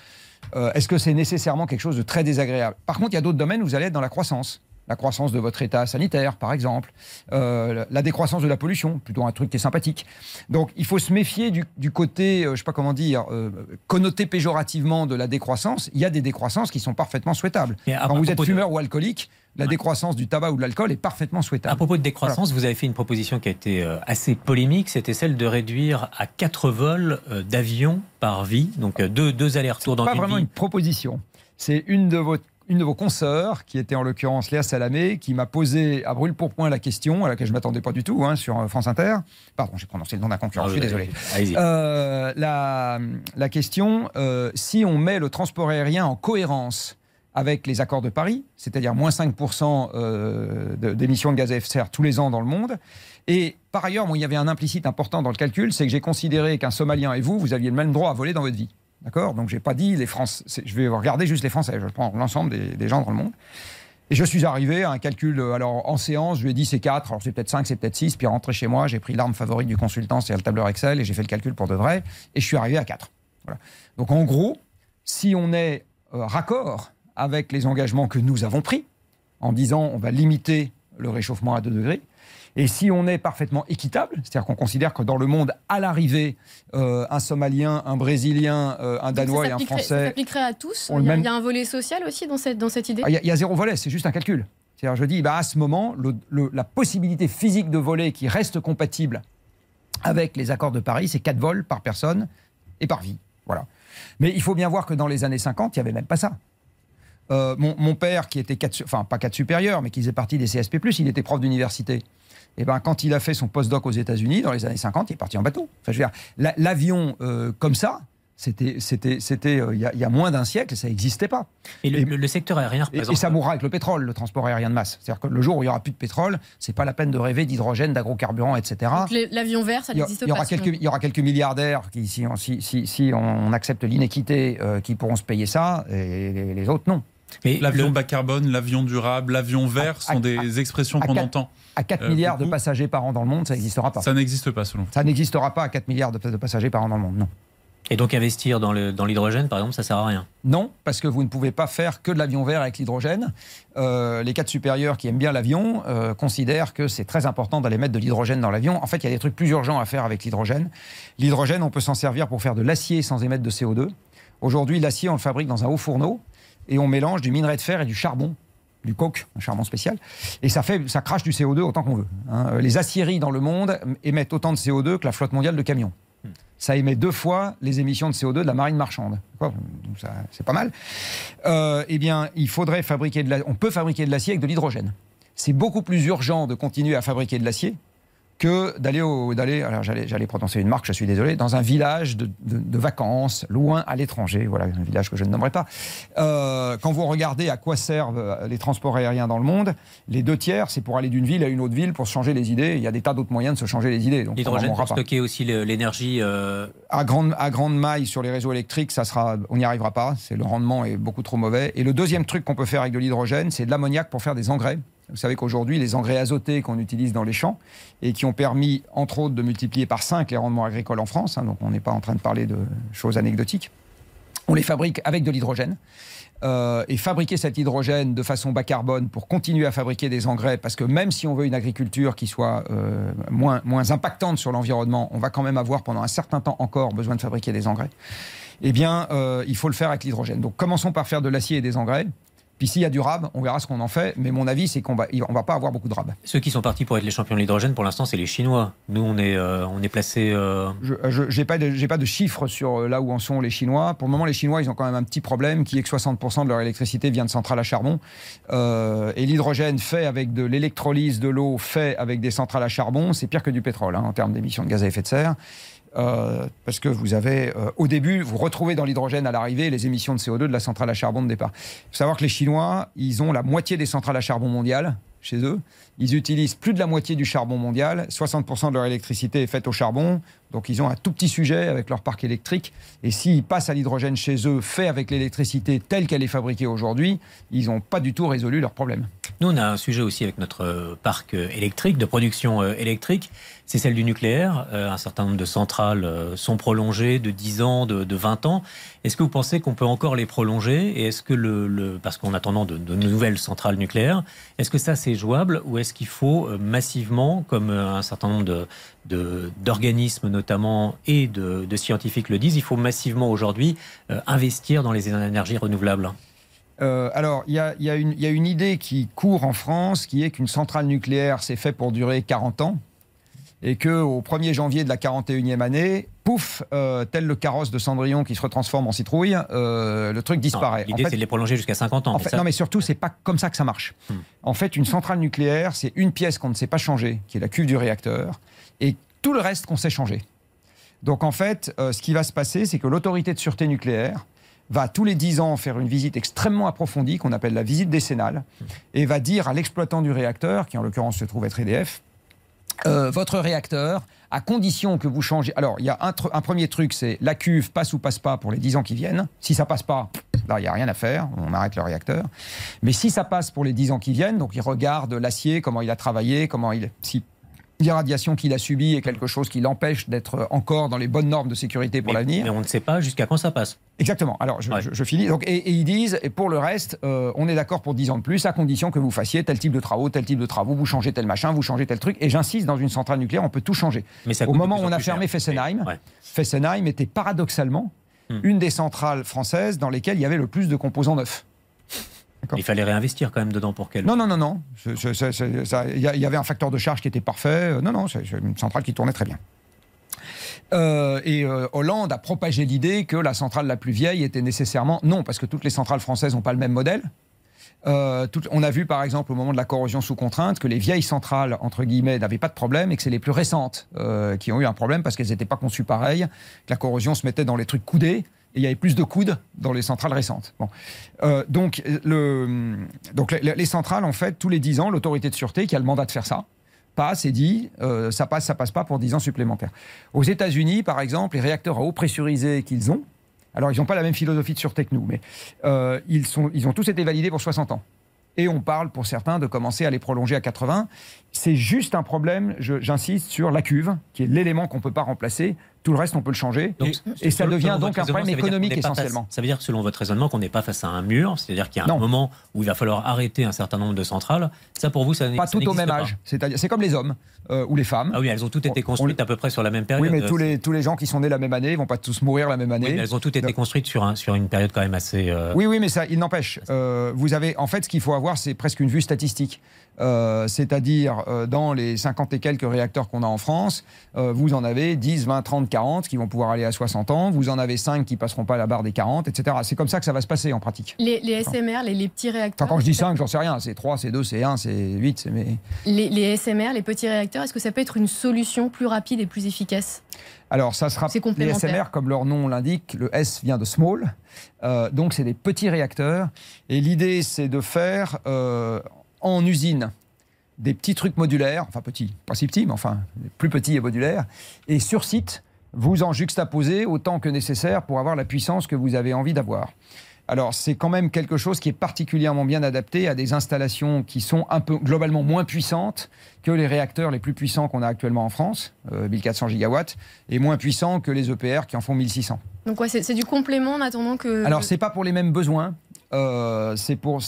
Euh, est-ce que c'est nécessairement quelque chose de très désagréable? Par contre, il y a d'autres domaines où vous allez être dans la croissance la croissance de votre état sanitaire, par exemple, euh, la décroissance de la pollution, plutôt un truc qui est sympathique. Donc il faut se méfier du, côté, euh, je ne sais pas comment dire, euh, connoté péjorativement de la décroissance. Il y a des décroissances qui sont parfaitement souhaitables. Quand vous êtes fumeur ou alcoolique, la décroissance du tabac ou de l'alcool est parfaitement souhaitable. À propos de décroissance, vous avez fait une proposition qui a été assez polémique, c'était celle de réduire à 4 vols d'avion par vie, donc deux, deux allers-retours dans une vie. C'est pas vraiment une proposition. C'est une de vos une de vos consoeurs, qui était en l'occurrence Léa Salamé, qui m'a posé à brûle pour point la question, à laquelle je ne m'attendais pas du tout, hein, sur France Inter. Pardon, j'ai prononcé le nom d'un concurrent, je suis désolé. Euh, la, la, question, euh, si on met le transport aérien en cohérence avec les accords de Paris, c'est-à-dire moins 5% euh, d'émissions de, gaz à effet de serre tous les ans dans le monde, et par ailleurs, il y avait un implicite important dans le calcul, c'est que j'ai considéré qu'un Somalien et vous, vous aviez le même droit à voler dans votre vie. D'accord? Donc, j'ai pas dit les Français. Je vais regarder juste les Français. Je prends l'ensemble des, gens dans le monde. Et je suis arrivé à un calcul. Alors, en séance, je lui ai dit c'est 4, alors c'est peut-être 5, c'est peut-être 6. Puis, rentré chez moi, j'ai pris l'arme favorite du consultant, c'est le tableur Excel, et j'ai fait le calcul pour de vrai. Et je suis arrivé à 4. Voilà. Donc, en gros, si on est euh, raccord avec les engagements que nous avons pris, en disant on va limiter le réchauffement à 2 degrés, et si on est parfaitement équitable, c'est-à-dire qu'on considère que dans le monde, à l'arrivée, euh, un Somalien, un Brésilien, euh, un Danois et un Français. Ça s'appliquerait à tous il y, a, il y, a un volet social aussi dans cette, dans cette idée ah, il, y a, zéro volet, c'est juste un calcul. C'est-à-dire, je dis, bah, à ce moment, la possibilité physique de voler qui reste compatible avec les accords de Paris, c'est 4 vols par personne et par vie. Voilà. Mais il faut bien voir que dans les années 50, il n'y avait même pas ça. Euh, mon, père, qui était 4, enfin pas 4 supérieur, mais qui faisait partie des CSP+, il était prof d'université. Et eh ben, quand il a fait son postdoc aux États-Unis dans les années 50, il est parti en bateau. Enfin, je veux dire, l'avion euh, comme ça, c'était, c'était, c'était, euh, il y, a moins d'un siècle, ça n'existait pas. Et le, secteur aérien représente. Et, ça mourra avec le pétrole, le transport aérien de masse. C'est-à-dire que le jour où il n'y aura plus de pétrole, c'est pas la peine de rêver d'hydrogène, d'agrocarburants, etc. l'avion vert, ça n'existe pas. Il y aura quelques, il y aura quelques milliardaires qui, si, si, si, on accepte l'inéquité, euh, qui pourront se payer ça, et les, autres non. L'avion bas carbone, l'avion durable, l'avion vert sont des expressions qu'on entend à 4 euh, milliards de passagers par an dans le monde, ça n'existera pas. Ça n'existe pas, selon vous Ça n'existera pas à 4 milliards de, passagers par an dans le monde, non. Et donc investir dans l'hydrogène, dans par exemple, ça sert à rien Non, parce que vous ne pouvez pas faire que de l'avion vert avec l'hydrogène. Euh, les cadres supérieurs qui aiment bien l'avion euh, considèrent que c'est très important d'aller mettre de l'hydrogène dans l'avion. En fait, il y a des trucs plus urgents à faire avec l'hydrogène. L'hydrogène, on peut s'en servir pour faire de l'acier sans émettre de CO2. Aujourd'hui, l'acier, on le fabrique dans un haut fourneau et on mélange du minerai de fer et du charbon du coke, un charbon spécial, et ça, fait, ça crache du CO2 autant qu'on veut. Hein. Les aciéries dans le monde émettent autant de CO2 que la flotte mondiale de camions. Ça émet deux fois les émissions de CO2 de la marine marchande. C'est pas mal. Euh, eh bien, il faudrait fabriquer de la... on peut fabriquer de l'acier avec de l'hydrogène. C'est beaucoup plus urgent de continuer à fabriquer de l'acier que d'aller d'aller, alors j'allais, j'allais prononcer une marque, je suis désolé, dans un village de, vacances, loin à l'étranger, voilà, un village que je ne nommerai pas. Euh, quand vous regardez à quoi servent euh, les transports aériens dans le monde, les deux tiers, c'est pour aller d'une ville à une autre ville pour se changer les idées. Il y a des tas d'autres moyens de se changer les idées. Donc L'hydrogène pour stocker aussi l'énergie. Euh, à grande à grande maille sur les réseaux électriques, ça sera, on n'y arrivera pas. C'est le rendement est beaucoup trop mauvais. Et le deuxième truc qu'on peut faire avec de l'hydrogène, c'est de l'ammoniac pour faire des engrais. Vous savez qu'aujourd'hui, les engrais azotés qu'on utilise dans les champs et qui ont permis, entre autres, de multiplier par 5 les rendements agricoles en France, hein, donc on n'est pas en train de parler de choses anecdotiques, on les fabrique avec de l'hydrogène. Euh, et fabriquer cet hydrogène de façon bas carbone pour continuer à fabriquer des engrais, parce que même si on veut une agriculture qui soit euh, moins, moins impactante sur l'environnement, on va quand même avoir pendant un certain temps encore besoin de fabriquer des engrais. Eh bien, euh, il faut le faire avec l'hydrogène. Donc, commençons par faire de l'acier et des engrais. Puis s'il y a du rab, on verra ce qu'on en fait. Mais mon avis, c'est qu'on va, on va pas avoir beaucoup de rab. Ceux qui sont partis pour être les champions de l'hydrogène, pour l'instant, c'est les Chinois. Nous, on est, euh, on est placé. Euh... Je n'ai pas, de, pas de chiffres sur euh, là où en sont les Chinois. Pour le moment, les Chinois, ils ont quand même un petit problème qui est que 60% de leur électricité vient de centrales à charbon. Euh, et l'hydrogène fait avec de l'électrolyse de l'eau, fait avec des centrales à charbon, c'est pire que du pétrole hein, en termes d'émissions de gaz à effet de serre. Euh, parce que vous avez, euh, au début, vous retrouvez dans l'hydrogène à l'arrivée les émissions de CO2 de la centrale à charbon de départ. Il faut savoir que les Chinois, ils ont la moitié des centrales à charbon mondiales chez eux. Ils utilisent plus de la moitié du charbon mondial. 60% de leur électricité est faite au charbon. Donc ils ont un tout petit sujet avec leur parc électrique. Et s'ils passent à l'hydrogène chez eux, fait avec l'électricité telle qu'elle est fabriquée aujourd'hui, ils n'ont pas du tout résolu leur problème. Nous, on a un sujet aussi avec notre parc électrique, de production euh, électrique c'est celle du nucléaire. Euh, un certain nombre de centrales euh, sont prolongées de 10 ans, de, 20 ans. Est-ce que vous pensez qu'on peut encore les prolonger? Et est-ce que le, parce qu'en attendant de, nouvelles centrales nucléaires, est-ce que ça c'est jouable ou est-ce qu'il faut euh, massivement, comme un certain nombre d'organismes notamment et de, scientifiques le disent, il faut massivement aujourd'hui investir dans les énergies renouvelables. Alors, il y, y, y a, une idée qui court en France, qui est qu'une centrale nucléaire, c'est fait pour durer 40 ans et que au 1er janvier de la 41e année, pouf, euh, tel le carrosse de Cendrillon qui se retransforme en citrouille, euh, le truc disparaît. L'idée, c'est de les prolonger jusqu'à 50 ans. en mais fait, ça- non, mais surtout, c'est pas comme ça que ça marche. Hmm. En fait, une centrale nucléaire, c'est une pièce qu'on ne sait pas changer, qui est la cuve du réacteur, et tout le reste qu'on sait changer. Donc, en fait, euh, ce qui va se passer, c'est que l'autorité de sûreté nucléaire va tous les 10 ans faire une visite extrêmement approfondie, qu'on appelle la visite décennale, et va dire à l'exploitant du réacteur, qui en l'occurrence se trouve être EDF, euh, votre réacteur, à condition que vous changez. Alors, il y a un, premier truc, c'est la cuve passe ou passe pas pour les 10 ans qui viennent. Si ça passe pas, là, il n'y a rien à faire, on arrête le réacteur. Mais si ça passe pour les 10 ans qui viennent, donc il regarde l'acier, comment il a travaillé, comment il. Si l'irradiation qu'il a subie est quelque chose qui l'empêche d'être encore dans les bonnes normes de sécurité pour l'avenir. Mais on ne sait pas jusqu'à quand ça passe. Exactement. Alors, je, Ouais. je- je finis. Donc, et, et ils disent, et pour le reste, euh, on est d'accord pour 10 ans de plus, à condition que vous fassiez tel type de travaux, tel type de travaux, vous changez tel machin, vous changez tel truc. Et j'insiste, dans une centrale nucléaire, on peut tout changer. Mais ça Au moment où on a fermé. Fessenheim, Ouais. Fessenheim était paradoxalement Hmm. une des centrales françaises dans lesquelles il y avait le plus de composants neufs. Il fallait réinvestir quand même dedans pour qu'elle. Non, non, non, non. Il y, avait un facteur de charge qui était parfait. Euh, Non, non, c'est une centrale qui tournait très bien. Euh, et euh, Hollande a propagé l'idée que la centrale la plus vieille était nécessairement non, parce que toutes les centrales françaises n'ont pas le même modèle. Euh, tout- on a vu par exemple au moment de la corrosion sous contrainte que les vieilles centrales entre guillemets n'avaient pas de problème et que c'est les plus récentes euh, qui ont eu un problème parce qu'elles n'étaient pas conçues pareil, que la corrosion se mettait dans les trucs coudés et il y avait plus de coudes dans les centrales récentes. Euh, donc, le, donc les, les centrales en fait tous les 10 ans l'autorité de sûreté qui a le mandat de faire ça passe et dit euh, ça passe, ça passe pas pour 10 ans supplémentaires. Aux États-Unis, par exemple, les réacteurs à eau pressurisée qu'ils ont, alors ils n'ont pas la même philosophie de sûreté que nous, mais euh, ils, ont tous été validés pour 60 ans. Et on parle pour certains de commencer à les prolonger à 80. C'est juste un problème, j'insiste, sur la cuve, qui est l'élément qu'on ne peut pas remplacer. Tout le reste, on peut le changer. Donc, et ça devient donc un problème économique face- essentiellement. ça veut dire, selon votre raisonnement, qu'on n'est pas face à un mur, c'est-à-dire qu'il y a un moment où il va falloir arrêter un certain nombre de centrales. Ça, pour vous, ça n'est- Pas tout au même pas. âge. C'est-à-dire- C'est comme les hommes euh, ou les femmes. Ah oui, elles ont toutes été On- on- construites à peu près sur la même période. oui, mais tous les, tous les gens qui sont nés la même année vont pas tous mourir la même année. Oui, mais elles ont toutes été Donc- construites sur, un, sur une période quand même assez. euh, Oui, oui, mais ça, il n'empêche. Euh, vous avez, en fait, ce qu'il faut avoir, c'est presque une vue statistique. Euh, C'est-à-dire, euh, dans les 50 et quelques réacteurs qu'on a en France, euh, vous en avez 10, 20, 30, 40 qui vont pouvoir aller à 60 ans. Vous en avez 5 qui passeront pas la barre des 40, etc. C'est comme ça que ça va se passer en pratique. Les, les SMR, les, les petits réacteurs. Enfin, quand je dis 5, j'en sais rien. C'est 3, c'est 2, c'est 1, c'est 8. c'est- Mais... Les, les SMR, les petits réacteurs, est-ce que ça peut être une solution plus rapide et plus efficace? Alors, ça sera les. SMR, comme leur nom l'indique, le S vient de small. Euh, donc, c'est des petits réacteurs. Et l'idée, c'est de faire euh, en usine des petits trucs modulaires, enfin petits, pas si petits, mais enfin plus petits et modulaires. Et sur site, vous en juxtaposez autant que nécessaire pour avoir la puissance que vous avez envie d'avoir. Alors, c'est quand même quelque chose qui est particulièrement bien adapté à des installations qui sont un peu globalement moins puissantes que les réacteurs les plus puissants qu'on a actuellement en France, euh, 1400 gigawatts, et moins puissants que les EPR qui en font 1600. Donc, ouais, c'est c'est du complément en attendant que. Alors, c'est pas pour les mêmes besoins. Euh, c'est pour,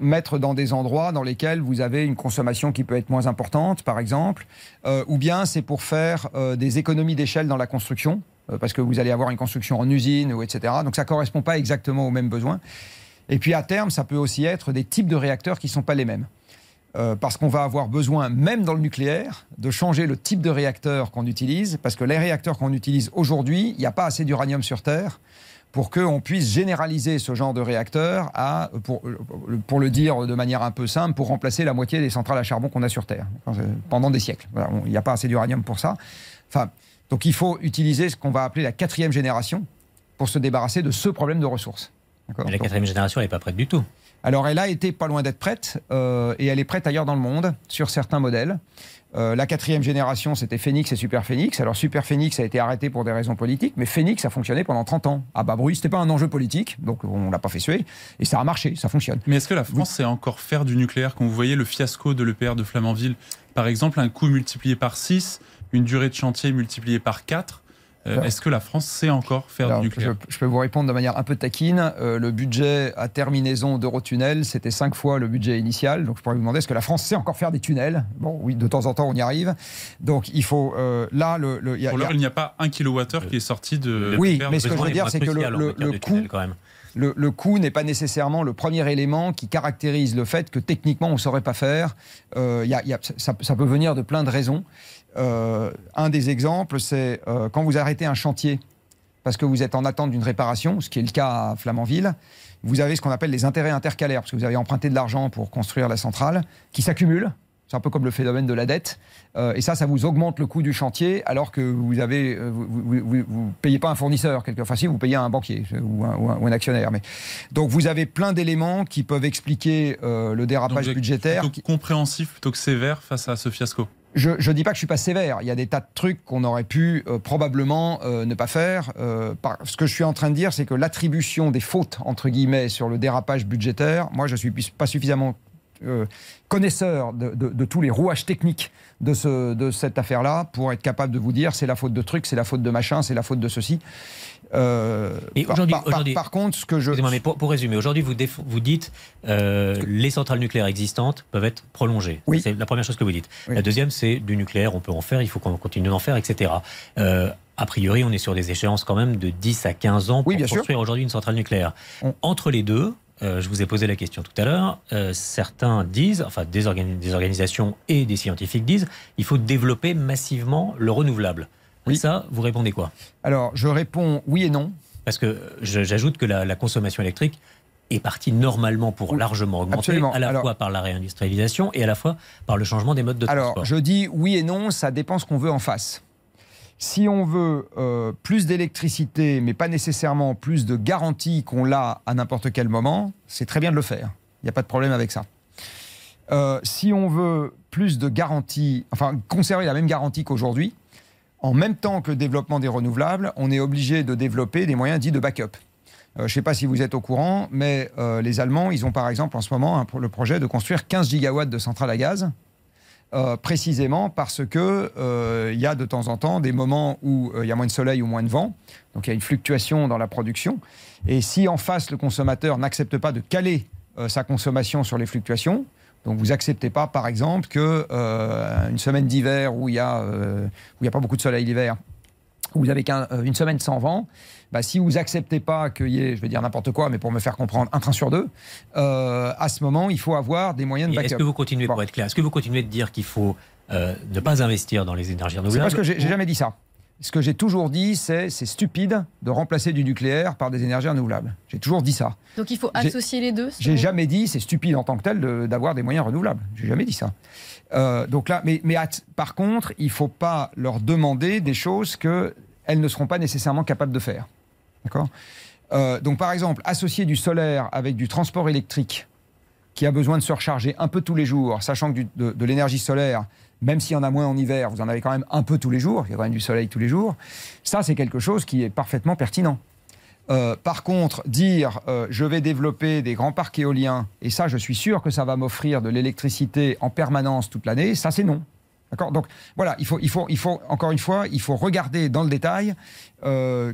mettre dans des endroits dans lesquels vous avez une consommation qui peut être moins importante, par exemple, euh, ou bien c'est pour faire euh, des économies d'échelle dans la construction, parce que vous allez avoir une construction en usine, etc. Donc ça correspond pas exactement aux mêmes besoins. Et puis à terme, ça peut aussi être des types de réacteurs qui ne sont pas les mêmes. Parce qu'on va avoir besoin, même dans le nucléaire, de changer le type de réacteur qu'on utilise, parce que les réacteurs qu'on utilise aujourd'hui, il n'y a pas assez d'uranium sur Terre pour qu'on puisse généraliser ce genre de réacteur à, pour, pour le dire de manière un peu simple, pour remplacer la moitié des centrales à charbon qu'on a sur Terre pendant des siècles. Voilà, il n'y a pas assez d'uranium pour ça. Enfin, donc il faut utiliser ce qu'on va appeler la quatrième génération pour se débarrasser de ce problème de ressources. Mais la quatrième génération, n'est pas prête du tout. Alors, elle a été pas loin d'être prête, euh, et elle est prête ailleurs dans le monde, sur certains modèles. Euh, la quatrième génération, c'était Phoenix et Super Phoenix. Alors, Super Phoenix a été arrêté pour des raisons politiques, mais Phoenix a fonctionné pendant 30 ans. À bas bruit, c'était pas un enjeu politique, donc on l'a pas fait suer, et ça a marché, ça fonctionne. Mais est-ce que la France sait encore faire du nucléaire Quand vous voyez le fiasco de l'EPR de Flamanville, par exemple, un coût multiplié par 6, une durée de chantier multipliée par 4, euh, est-ce que la France sait encore faire Alors, du je, nucléaire je peux vous répondre de manière un peu taquine. Euh, le budget à terminaison d'Eurotunnel, c'était cinq fois le budget initial. Donc, je pourrais vous demander est-ce que la France sait encore faire des tunnels? Bon, oui, de temps en temps, on y arrive. Donc, il faut. euh, là, le. le- il y a- Pour l'heure, il n'y a pas un kilowattheure qui est sorti de. Oui, mais ce que je veux dire, c'est que le- coût- tunnel, quand même. le, le coût n'est pas nécessairement le premier élément qui caractérise le fait que techniquement on ne saurait pas faire. Euh, y a- y a- ça, ça peut venir de plein de raisons. Euh, un des exemples, c'est euh, quand vous arrêtez un chantier parce que vous êtes en attente d'une réparation, ce qui est le cas à Flamanville, vous avez ce qu'on appelle les intérêts intercalaires, parce que vous avez emprunté de l'argent pour construire la centrale, qui s'accumulent. C'est un peu comme le phénomène de la dette. Euh, et ça, ça vous augmente le coût du chantier, alors que vous avez, vous payez pas un fournisseur, quelque enfin si vous payez un banquier ou un, ou un- ou un actionnaire. Mais donc vous avez plein d'éléments qui peuvent expliquer euh, le dérapage budgétaire. plutôt compréhensif plutôt que sévère face à ce fiasco. Je ne dis pas que je suis pas sévère. Il y a des tas de trucs qu'on aurait pu euh, probablement euh, ne pas faire. Euh, ce que je suis en train de dire, c'est que l'attribution des fautes, entre guillemets, sur le dérapage budgétaire, moi, je ne suis pas suffisamment euh, connaisseur de, de- de tous les rouages techniques de, ce, de cette affaire-là pour être capable de vous dire c'est la faute de truc, c'est la faute de machin, c'est la faute de ceci. Euh, Et par- aujourd'hui- par, par- aujourd'hui- par contre, ce que je... Mais pour, pour résumer, aujourd'hui, vous, vous dites euh, les centrales nucléaires existantes peuvent être prolongées. Oui. C'est la première chose que vous dites. Oui. La deuxième, c'est du nucléaire, on peut en faire, il faut qu'on continue d'en faire, etc. Euh, a priori, on est sur des échéances quand même de 10 à 15 ans pour Oui, bien sûr. construire aujourd'hui une centrale nucléaire. On- Entre les deux, euh, je vous ai posé la question tout à l'heure, euh, certains disent, enfin des, organi- des organisations et des scientifiques disent, il faut développer massivement le renouvelable. Oui. Ça, vous répondez quoi? Alors, je réponds oui et non. Parce que j'ajoute que la, la consommation électrique est partie normalement pour Oui, largement augmenter, absolument. à la Alors- fois par la réindustrialisation et à la fois par le changement des modes de Alors, transport. je dis oui et non, ça dépend ce qu'on veut en face. Si on veut euh, plus d'électricité, mais pas nécessairement plus de garantie qu'on l'a à n'importe quel moment, c'est très bien de le faire. Il n'y a pas de problème avec ça. Euh, si on veut plus de garantie, enfin conserver la même garantie qu'aujourd'hui, en même temps que le développement des renouvelables, on est obligé de développer des moyens dits de backup. Euh, je ne sais pas si vous êtes au courant, mais les Allemands, ils ont par exemple en ce moment le projet de construire 15 gigawatts de centrales à gaz euh, précisément parce que euh, il y a de temps en temps des moments où euh, il y a moins de soleil ou moins de vent, donc il y a une fluctuation dans la production. Et si en face le consommateur n'accepte pas de caler sa consommation sur les fluctuations, donc vous acceptez pas, par exemple, que une semaine d'hiver où il y a a pas beaucoup de soleil l'hiver, vous avez qu'un- euh, une semaine sans vent, bah, si vous acceptez pas qu'il y ait, je vais dire n'importe quoi, mais pour me faire comprendre, un train sur deux, euh, à ce moment, il faut avoir des moyens de backup. Est-ce que vous continuez, Bon. pour être clair, est-ce que vous continuez de dire qu'il faut euh, ne pas investir dans les énergies C'est renouvelables parce que j'ai j'ai jamais dit ça. Ce que j'ai toujours dit, c'est c'est stupide de remplacer du nucléaire par des énergies renouvelables. J'ai toujours dit ça. Donc il faut associer les deux. J'ai jamais dit c'est stupide en tant que tel de- d'avoir des moyens renouvelables. J'ai jamais dit ça. Euh, donc là, mais, par contre, il faut pas leur demander des choses que elles ne seront pas nécessairement capables de faire. D'accord? Euh, Donc par exemple, associer du solaire avec du transport électrique qui a besoin de se recharger un peu tous les jours, sachant que du- de, de l'énergie solaire, même s'il y en a moins en hiver, vous en avez quand même un peu tous les jours, il y a quand même du soleil tous les jours, ça c'est quelque chose qui est parfaitement pertinent. Euh, par contre, dire euh, je vais développer des grands parcs éoliens, et ça je suis sûr que ça va m'offrir de l'électricité en permanence toute l'année, ça c'est non. D'accord? Donc voilà, il faut, il, faut, il faut, encore une fois, il faut regarder dans le détail euh,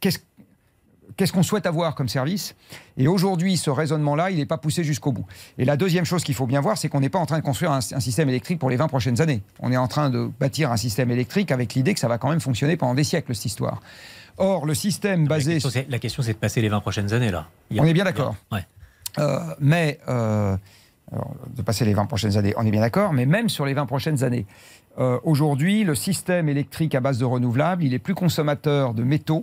qu'est-ce qu'est-ce qu'on souhaite avoir comme service? Et aujourd'hui, ce raisonnement-là, il n'est pas poussé jusqu'au bout. Et la deuxième chose qu'il faut bien voir, c'est qu'on n'est pas en train de construire un, un système électrique pour les 20 prochaines années. On est en train de bâtir un système électrique avec l'idée que ça va quand même fonctionner pendant des siècles, cette histoire. Or, le système la basé... question, la question, c'est de passer les 20 prochaines années, là. On est bien d'accord. Ouais. Euh, mais euh, alors, de passer les 20 prochaines années, on est bien d'accord, mais même sur les 20 prochaines années, euh, aujourd'hui, le système électrique à base de renouvelables, il est plus consommateur de métaux,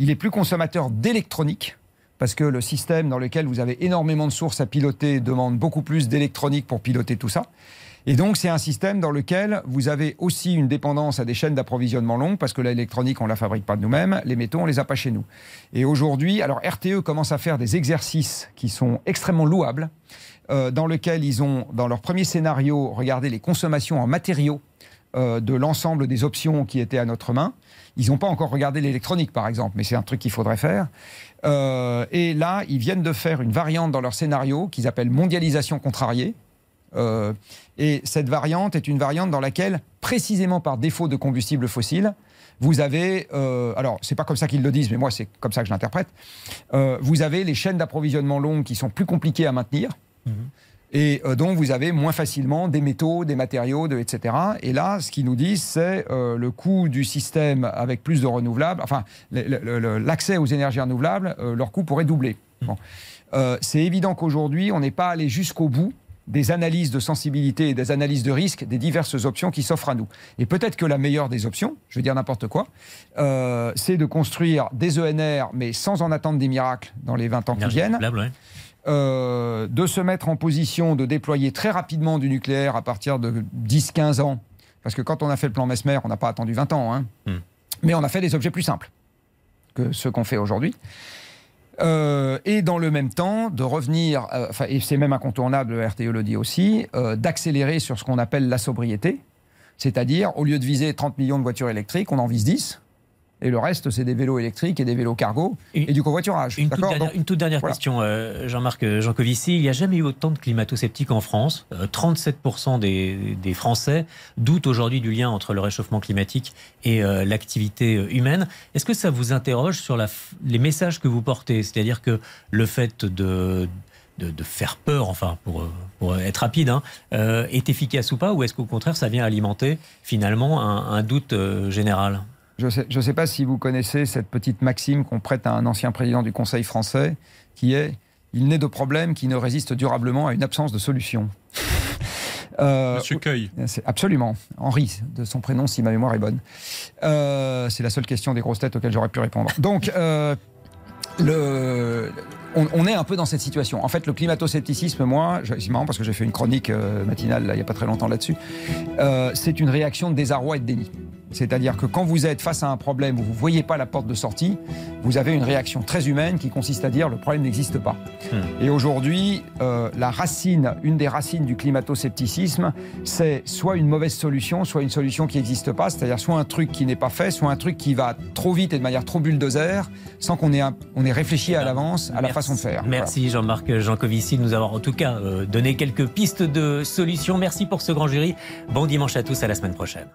il est plus consommateur d'électronique, parce que le système dans lequel vous avez énormément de sources à piloter demande beaucoup plus d'électronique pour piloter tout ça. Et donc, c'est un système dans lequel vous avez aussi une dépendance à des chaînes d'approvisionnement longues, parce que l'électronique, on ne la fabrique pas de nous-mêmes, les métaux, on les a pas chez nous. Et aujourd'hui, alors RTE commence à faire des exercices qui sont extrêmement louables, euh, dans lesquels ils ont, dans leur premier scénario, regardé les consommations en matériaux euh, de l'ensemble des options qui étaient à notre main. Ils n'ont pas encore regardé l'électronique, par exemple, mais c'est un truc qu'il faudrait faire. Euh, et là, ils viennent de faire une variante dans leur scénario qu'ils appellent mondialisation contrariée. Euh, et cette variante est une variante dans laquelle, précisément par défaut de combustible fossile, vous avez, euh, alors c'est pas comme ça qu'ils le disent, mais moi c'est comme ça que je l'interprète, vous avez les chaînes d'approvisionnement longues qui sont plus compliquées à maintenir. Mhm. Et euh, donc vous avez moins facilement des métaux, des matériaux, de, etc. Et là, ce qu'ils nous disent, c'est euh, le coût du système avec plus de renouvelables, enfin l'accès aux énergies renouvelables, euh, leur coût pourrait doubler. Bon. Euh, c'est évident qu'aujourd'hui, on n'est pas allé jusqu'au bout des analyses de sensibilité et des analyses de risque des diverses options qui s'offrent à nous. Et peut-être que la meilleure des options, je vais dire n'importe quoi, euh, c'est de construire des ENR, mais sans en attendre des miracles dans les 20 ans qui viennent, ouais. Euh, de se mettre en position de déployer très rapidement du nucléaire à partir de 10-15 ans. Parce que quand on a fait le plan Mesmer, on n'a pas attendu 20 ans. hein. Hmm. Mais on a fait des objets plus simples que ceux qu'on fait aujourd'hui. Euh, et dans le même temps, de revenir, euh, et c'est même incontournable, le RTE le dit aussi, euh, d'accélérer sur ce qu'on appelle la sobriété. C'est-à-dire, au lieu de viser 30 millions de voitures électriques, on en vise 10. Et le reste, c'est des vélos électriques et des vélos cargo Et- et, du covoiturage. Une toute dernière, Donc, une toute dernière voilà. question, euh, Jean-Marc euh, Jancovici. Il n'y a jamais eu autant de climato-sceptiques en France. Euh, 37% des, des Français doutent aujourd'hui du lien entre le réchauffement climatique et euh, l'activité euh, humaine. Est-ce que ça vous interroge sur la les messages que vous portez? C'est-à-dire que le fait de, de, de faire peur, enfin, pour, euh, pour être rapide, hein, euh, est efficace ou pas? Ou est-ce qu'au contraire, ça vient alimenter finalement un, un doute euh, général? Je ne sais, je sais pas si vous connaissez cette petite maxime qu'on prête à un ancien président du Conseil français, qui est Il n'est de problème qui ne résiste durablement à une absence de solution. Euh, Monsieur Cueil. c'est absolument. Henri, de son prénom, si ma mémoire est bonne. Euh, c'est la seule question des grosses têtes auxquelles j'aurais pu répondre. Donc, euh, le, on, on est un peu dans cette situation. En fait, le climato-scepticisme, moi, c'est marrant parce que j'ai fait une chronique euh, matinale là, il n'y a pas très longtemps là-dessus, euh, c'est une réaction de désarroi et de déni. C'est-à-dire que quand vous êtes face à un problème où vous ne voyez pas la porte de sortie, vous avez une réaction très humaine qui consiste à dire le problème n'existe pas. Et aujourd'hui, euh, la racine, une des racines du climato-scepticisme, c'est soit une mauvaise solution, soit une solution qui n'existe pas, c'est-à-dire soit un truc qui n'est pas fait, soit un truc qui va trop vite et de manière trop bulldozer, sans qu'on ait, un- on ait réfléchi à l'avance à la façon de faire. Voilà. Merci Jean-Marc Jancovici de nous avoir en tout cas euh, donné quelques pistes de solutions. Merci pour ce grand jury. Bon dimanche à tous, à la semaine prochaine.